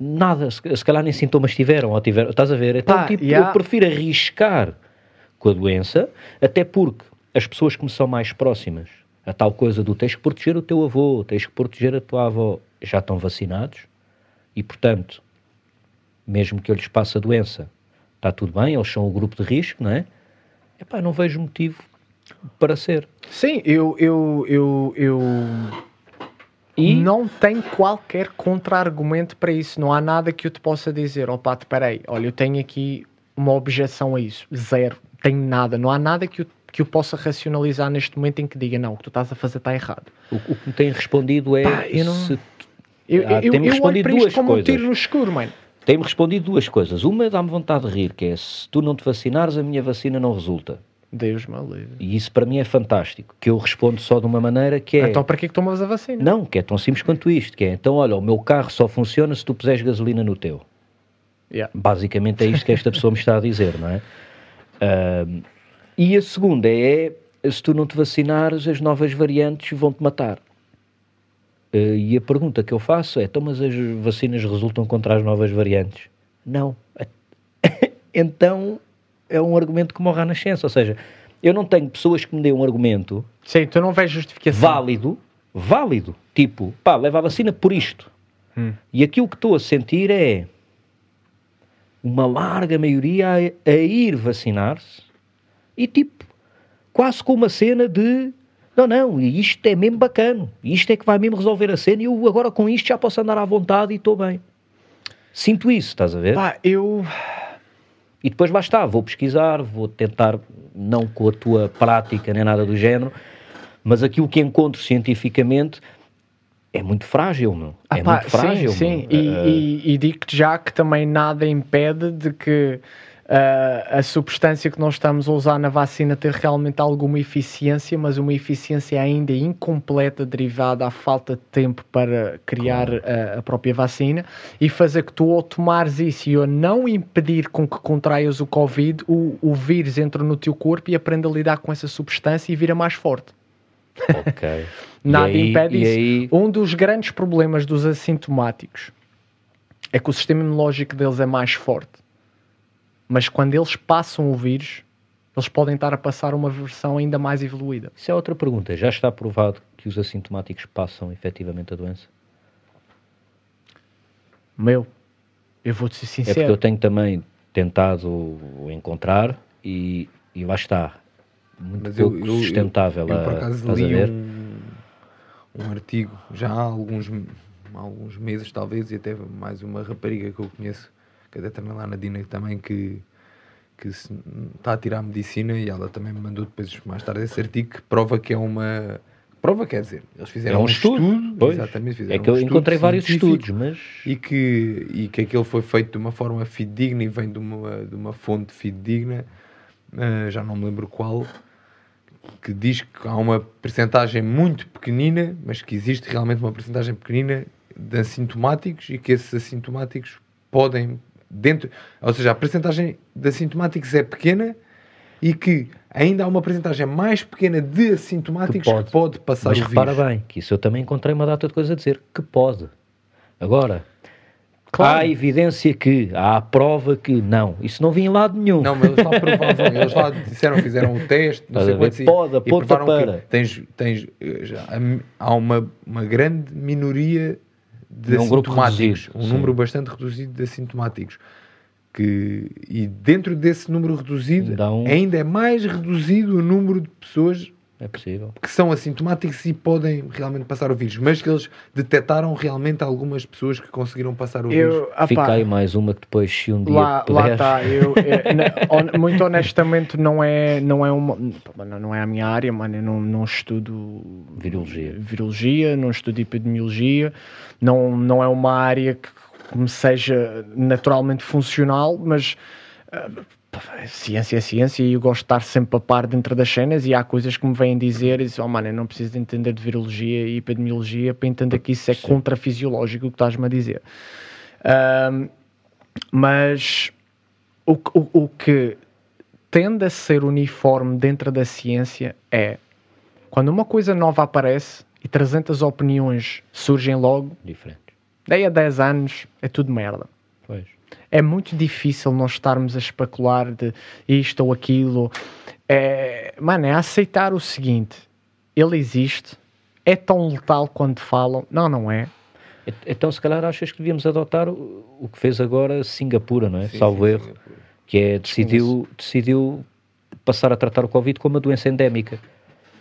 Nada, se, se calhar nem sintomas tiveram, ou tiveram, estás a ver? Então, pá, tipo, yeah. eu prefiro arriscar com a doença, até porque as pessoas que me são mais próximas, a tal coisa do tens que proteger o teu avô, tens que proteger a tua avó, já estão vacinados, e portanto, mesmo que eu lhes passe a doença, está tudo bem, eles são o grupo de risco, não é? Epá, não vejo motivo para ser. Sim, eu, eu, eu, eu e? não tenho qualquer contra-argumento para isso. Não há nada que eu te possa dizer, oh, Pato, peraí, olha, eu tenho aqui uma objeção a isso. Zero. Tenho nada. Não há nada que eu, que eu possa racionalizar neste momento em que diga, não, o que tu estás a fazer está errado. O, o que me tem respondido é Pá, eu não... se... Eu, ah, eu, eu, eu olho para isto como coisas. um tiro no escuro, mano. Tem-me respondido duas coisas. Uma dá-me vontade de rir, que é se tu não te vacinares, a minha vacina não resulta. Deus me livre. E isso para mim é fantástico, que eu respondo só de uma maneira que é... Então para que é que tomas a vacina? Não, que é tão simples quanto isto, que é, então olha, o meu carro só funciona se tu puseres gasolina no teu. Yeah. Basicamente é isto que esta pessoa me está a dizer, não é? Uh, e a segunda é, se tu não te vacinares, as novas variantes vão-te matar. Uh, e a pergunta que eu faço é: então, mas as vacinas resultam contra as novas variantes? Não. então é um argumento que morre à nascença. Ou seja, eu não tenho pessoas que me dêem um argumento. Sim, tu não vês justificação. Válido, válido. Tipo, pá, leva a vacina por isto. Hum. E aquilo que estou a sentir é uma larga maioria a, a ir vacinar-se e tipo, quase com uma cena de não, não, isto é mesmo bacana, isto é que vai mesmo resolver a cena e eu agora com isto já posso andar à vontade e estou bem. Sinto isso, estás a ver? Pá, eu. E depois basta, vou pesquisar, vou tentar, não com a tua prática nem nada do género, mas aquilo que encontro cientificamente é muito frágil, meu. Ah, é pá, muito frágil. Sim, sim. E, uh... e, e digo-te já que também nada impede de que uh, a substância que nós estamos a usar na vacina ter realmente alguma eficiência, mas uma eficiência ainda incompleta derivada à falta de tempo para criar a, a própria vacina e fazer que tu ao tomares isso e eu não impedir com que contraias o Covid, o, o vírus entra no teu corpo e aprende a lidar com essa substância e vira mais forte. Ok. Nada aí, impede isso. Aí... Um dos grandes problemas dos assintomáticos é que o sistema imunológico deles é mais forte. Mas quando eles passam o vírus, eles podem estar a passar uma versão ainda mais evoluída. Isso é outra pergunta. Já está provado que os assintomáticos passam efetivamente a doença? Meu, eu vou-te ser sincero. É porque eu tenho também tentado encontrar e, e lá está. Muito Mas pouco eu, eu, sustentável. Eu, eu, por acaso li um, um artigo já há alguns, há alguns meses, talvez, e até mais uma rapariga que eu conheço que até também lá na Dina também que, que está a tirar medicina e ela também me mandou depois mais tarde esse artigo que prova que é uma prova quer dizer eles fizeram é um, um estudo, estudo exatamente fizeram é que eu um encontrei vários estudos mas e que e que aquele foi feito de uma forma fidedigna e vem de uma de uma fonte fidedigna uh, já não me lembro qual, que diz que há uma percentagem muito pequenina, mas que existe realmente uma percentagem pequenina de assintomáticos e que esses assintomáticos podem, dentro, ou seja, a percentagem de assintomáticos é pequena e que ainda há uma percentagem mais pequena de assintomáticos que pode, que pode passar mas o repara bem, que isso eu também encontrei uma data de coisa a dizer, que pode. Agora, Claro. Há evidência que, há a prova que, não, isso não vinha em lado nenhum. Não, mas eles lá provavam, eles lá disseram, fizeram o teste, não sei quantos, pode, aponta para. tens, tens, já, há uma, uma grande minoria de um assintomáticos, um sim. número bastante reduzido de assintomáticos. Que, e dentro desse número reduzido, um... ainda é mais reduzido o número de pessoas é possível. Que são assintomáticos e podem realmente passar o vírus, mas que eles detectaram realmente algumas pessoas que conseguiram passar o eu, vírus. Apá, Fica aí mais uma que depois, se um dia lá, puderes... lá está. Eu, eu, muito honestamente, não é, não, é uma, não é a minha área, mano. Eu não, não estudo virologia. virologia, não estudo epidemiologia, não, não é uma área que me seja naturalmente funcional, mas uh, ciência é ciência e eu gosto de estar sempre a par dentro das cenas e há coisas que me vêm dizer e dizem, oh mano, eu não preciso de entender de virologia e epidemiologia para entender que isso é contrafisiológico o que estás-me a dizer. Um, mas o, o, o que tende a ser uniforme dentro da ciência é quando uma coisa nova aparece e 300 opiniões surgem logo, diferente. Daí a 10 anos é tudo merda. Pois é muito difícil nós estarmos a especular de isto ou aquilo. É, mano, é aceitar o seguinte: ele existe, é tão letal quando falam. Não, não é. Então, se calhar, achas que devíamos adotar o, o que fez agora Singapura, não é? Sim, Salvo sim, erro. Singapura. Que é, decidiu, decidiu passar a tratar o Covid como uma doença endémica.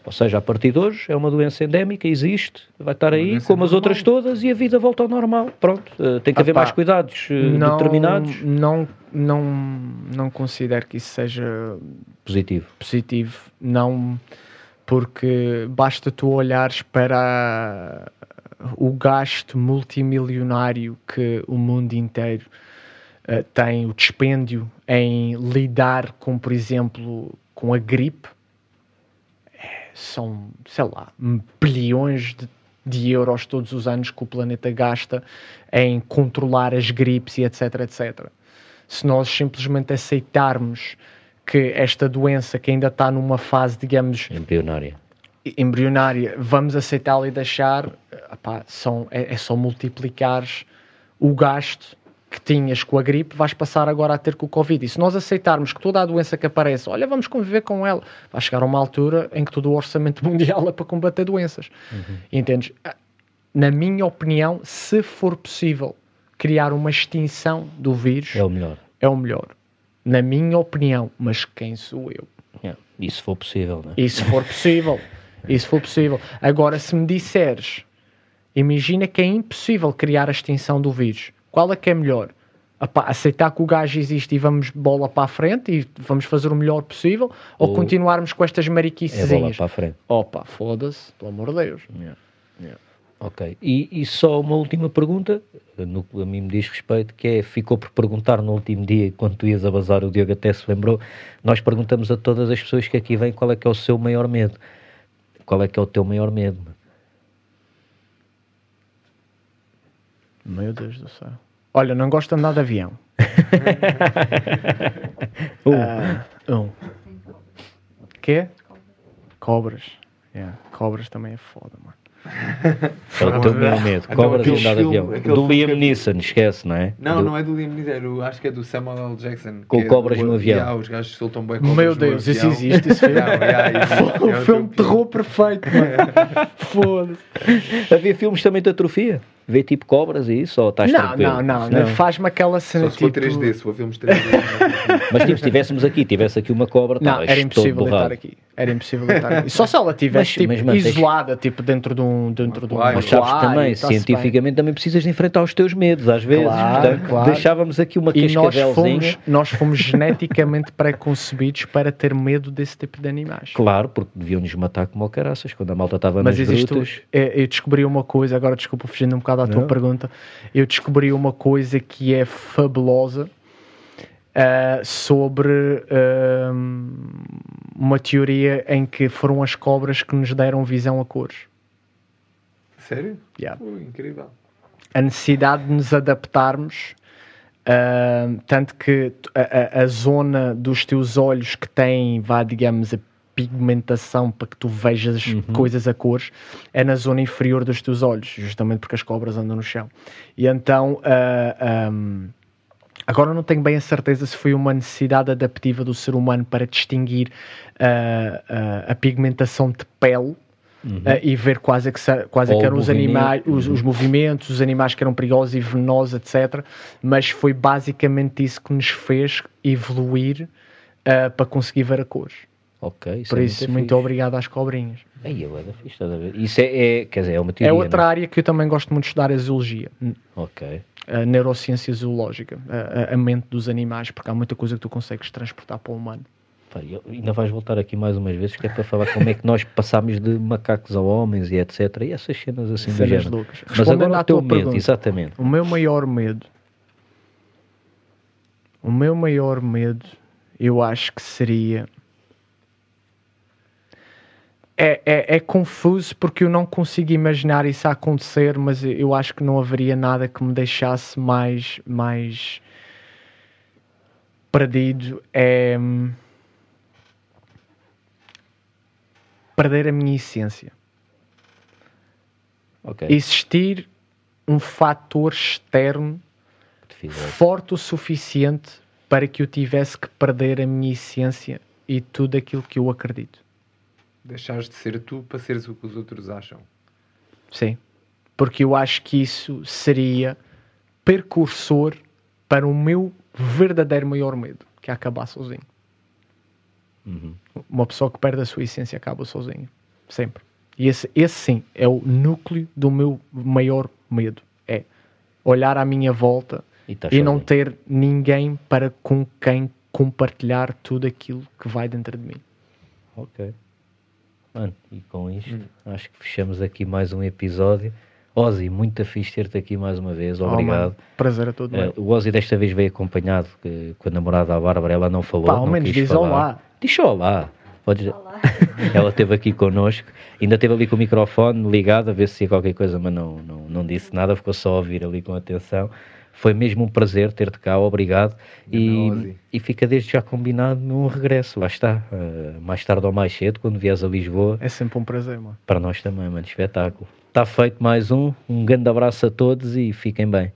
Ou seja, a partir de hoje é uma doença endémica, existe, vai estar aí como as outras todas e a vida volta ao normal. Pronto, uh, tem que haver mais cuidados uh, não, determinados. Não, não, não considero que isso seja positivo. Positivo, não, porque basta tu olhares para o gasto multimilionário que o mundo inteiro uh, tem, o dispêndio em lidar com, por exemplo, com a gripe são, sei lá, bilhões de, de euros todos os anos que o planeta gasta em controlar as gripes e etc, etc. Se nós simplesmente aceitarmos que esta doença que ainda está numa fase, digamos... Embrionária. Embrionária, vamos aceitá-la e deixar, são, é, é só multiplicar o gasto que tinhas com a gripe, vais passar agora a ter com o Covid. E se nós aceitarmos que toda a doença que aparece, olha, vamos conviver com ela, vai chegar a uma altura em que todo o orçamento mundial é para combater doenças. Uhum. Entendes? Na minha opinião, se for possível criar uma extinção do vírus, é o melhor. É o melhor. Na minha opinião, mas quem sou eu? Yeah. E se for possível, né? E se for possível. e se for possível. Agora, se me disseres, imagina que é impossível criar a extinção do vírus qual é que é melhor? Epá, aceitar que o gajo existe e vamos bola para a frente e vamos fazer o melhor possível ou, ou continuarmos com estas mariquices? É bola para a frente. Opa, foda-se, pelo amor de Deus. Yeah. Yeah. Ok. E, e, só uma última pergunta, no que a mim me diz respeito, que é, ficou por perguntar no último dia, quando tu ias a bazar, o Diogo até se lembrou, nós perguntamos a todas as pessoas que aqui vêm qual é que é o seu maior medo. Qual é que é o teu maior medo? Meu Deus do céu. Olha, não gosto de andar de avião. um. Uh, um. Quê? Cobras. Yeah. Cobras também é foda, mano. É o teu maior medo. Cobras e andar de avião. Do Liam Neeson, esquece, não é? Não, do... não é do Liam Neeson, acho que é do Samuel L. Jackson. Com cobras é no avião. Yeah, os gajos soltam bem cobras Meu Deus, isso existe, esse filme. yeah, yeah, existe. É um filme de terror perfeito, mano. Foda-se. Havia filmes também de atrofia? Vê tipo cobras e isso? Ou estás não, tranquilo? Não, não, não. Faz-me aquela cena Só se tipo... for 3D, se for filmes 3D. Mas tipo, se estivéssemos aqui, tivesse aqui uma cobra, não, era impossível estar aqui. Era impossível estar aqui. Só se ela estivesse tipo, mas, mas, isolada, tipo, dentro de um. Dentro de um mas sabes também, cientificamente também precisas de enfrentar os teus medos, às vezes. Claro, Portanto, claro. deixávamos aqui uma e nós fomos, nós fomos geneticamente pré-concebidos para ter medo desse tipo de animais. Claro, porque deviam-nos matar como caraças quando a malta estava nas grutas. É, eu descobri uma coisa, agora desculpa, fugindo um bocado à tua pergunta, eu descobri uma coisa que é fabulosa uh, sobre uh, uma teoria em que foram as cobras que nos deram visão a cores. Sério? Yeah. Pô, incrível. A necessidade de nos adaptarmos, uh, tanto que a, a, a zona dos teus olhos que tem, vá, digamos, a pigmentação para que tu vejas Uhum. coisas a cores é na zona inferior dos teus olhos, justamente porque as cobras andam no chão. E então, ahm, agora não tenho bem a certeza se foi uma necessidade adaptiva do ser humano para distinguir ah, ah, a pigmentação de pele. ah, e ver quais é que, quais é Uhum. Que eram os animais, os, Uhum. os movimentos, os animais que eram perigosos e venenosos, etc. Mas foi basicamente isso que nos fez evoluir ah, para conseguir ver a cores. Ok, isso Por é isso, muito muito obrigado às cobrinhas. Aí, eu era fixe, a ver? Isso é, é- quer dizer, é uma É teoria. outra área que eu também gosto muito de estudar, a zoologia, não é? Ok. A neurociência zoológica, a, a- mente dos animais, porque há muita coisa que tu consegues transportar para o humano. Ainda vais voltar aqui mais umas vezes, que é para falar como é que nós passámos de macacos a homens e etc. E essas cenas assim do Cenas género. loucas. Mas agora o teu medo, pergunta. exatamente. O meu maior medo, o meu maior medo, eu acho que seria. É, é, é confuso porque eu não consigo imaginar isso a acontecer, mas eu acho que não haveria nada que me deixasse mais, mais perdido. É hum, perder a minha essência. Ok. Existir um fator externo forte o suficiente para que eu tivesse que perder a minha essência e tudo aquilo que eu acredito. Deixares de ser tu para seres o que os outros acham. Sim. Porque eu acho que isso seria precursor para o meu verdadeiro maior medo, que é acabar sozinho. Uhum. Uma pessoa que perde a sua essência acaba sozinha. Sempre. E esse, esse sim é o núcleo do meu maior medo. É olhar à minha volta E, estás e não ter ninguém para com quem compartilhar tudo aquilo que vai dentro de mim. Ok. Mano, e com isto, Hum. acho que fechamos aqui mais um episódio. Ozzy, muito fixe ter-te aqui mais uma vez. Oh, Obrigado. mano, prazer a todo Eh, meu. o Ozzy desta vez veio acompanhado que, com a namorada da Bárbara, ela não falou. Pá, ao não menos quis diz falar. olá. Diz olá. Podes... ela esteve aqui connosco, ainda esteve ali com o microfone ligado a ver se ia qualquer coisa, mas não, não, não disse nada, ficou só a ouvir ali com atenção. Foi mesmo um prazer ter-te cá, obrigado. E, e fica desde já combinado no regresso, lá está. Eh, mais tarde ou mais cedo, quando vieres a Lisboa, É sempre um prazer, mano. para nós também, mano, espetáculo. Está feito mais um, um grande abraço a todos e fiquem bem.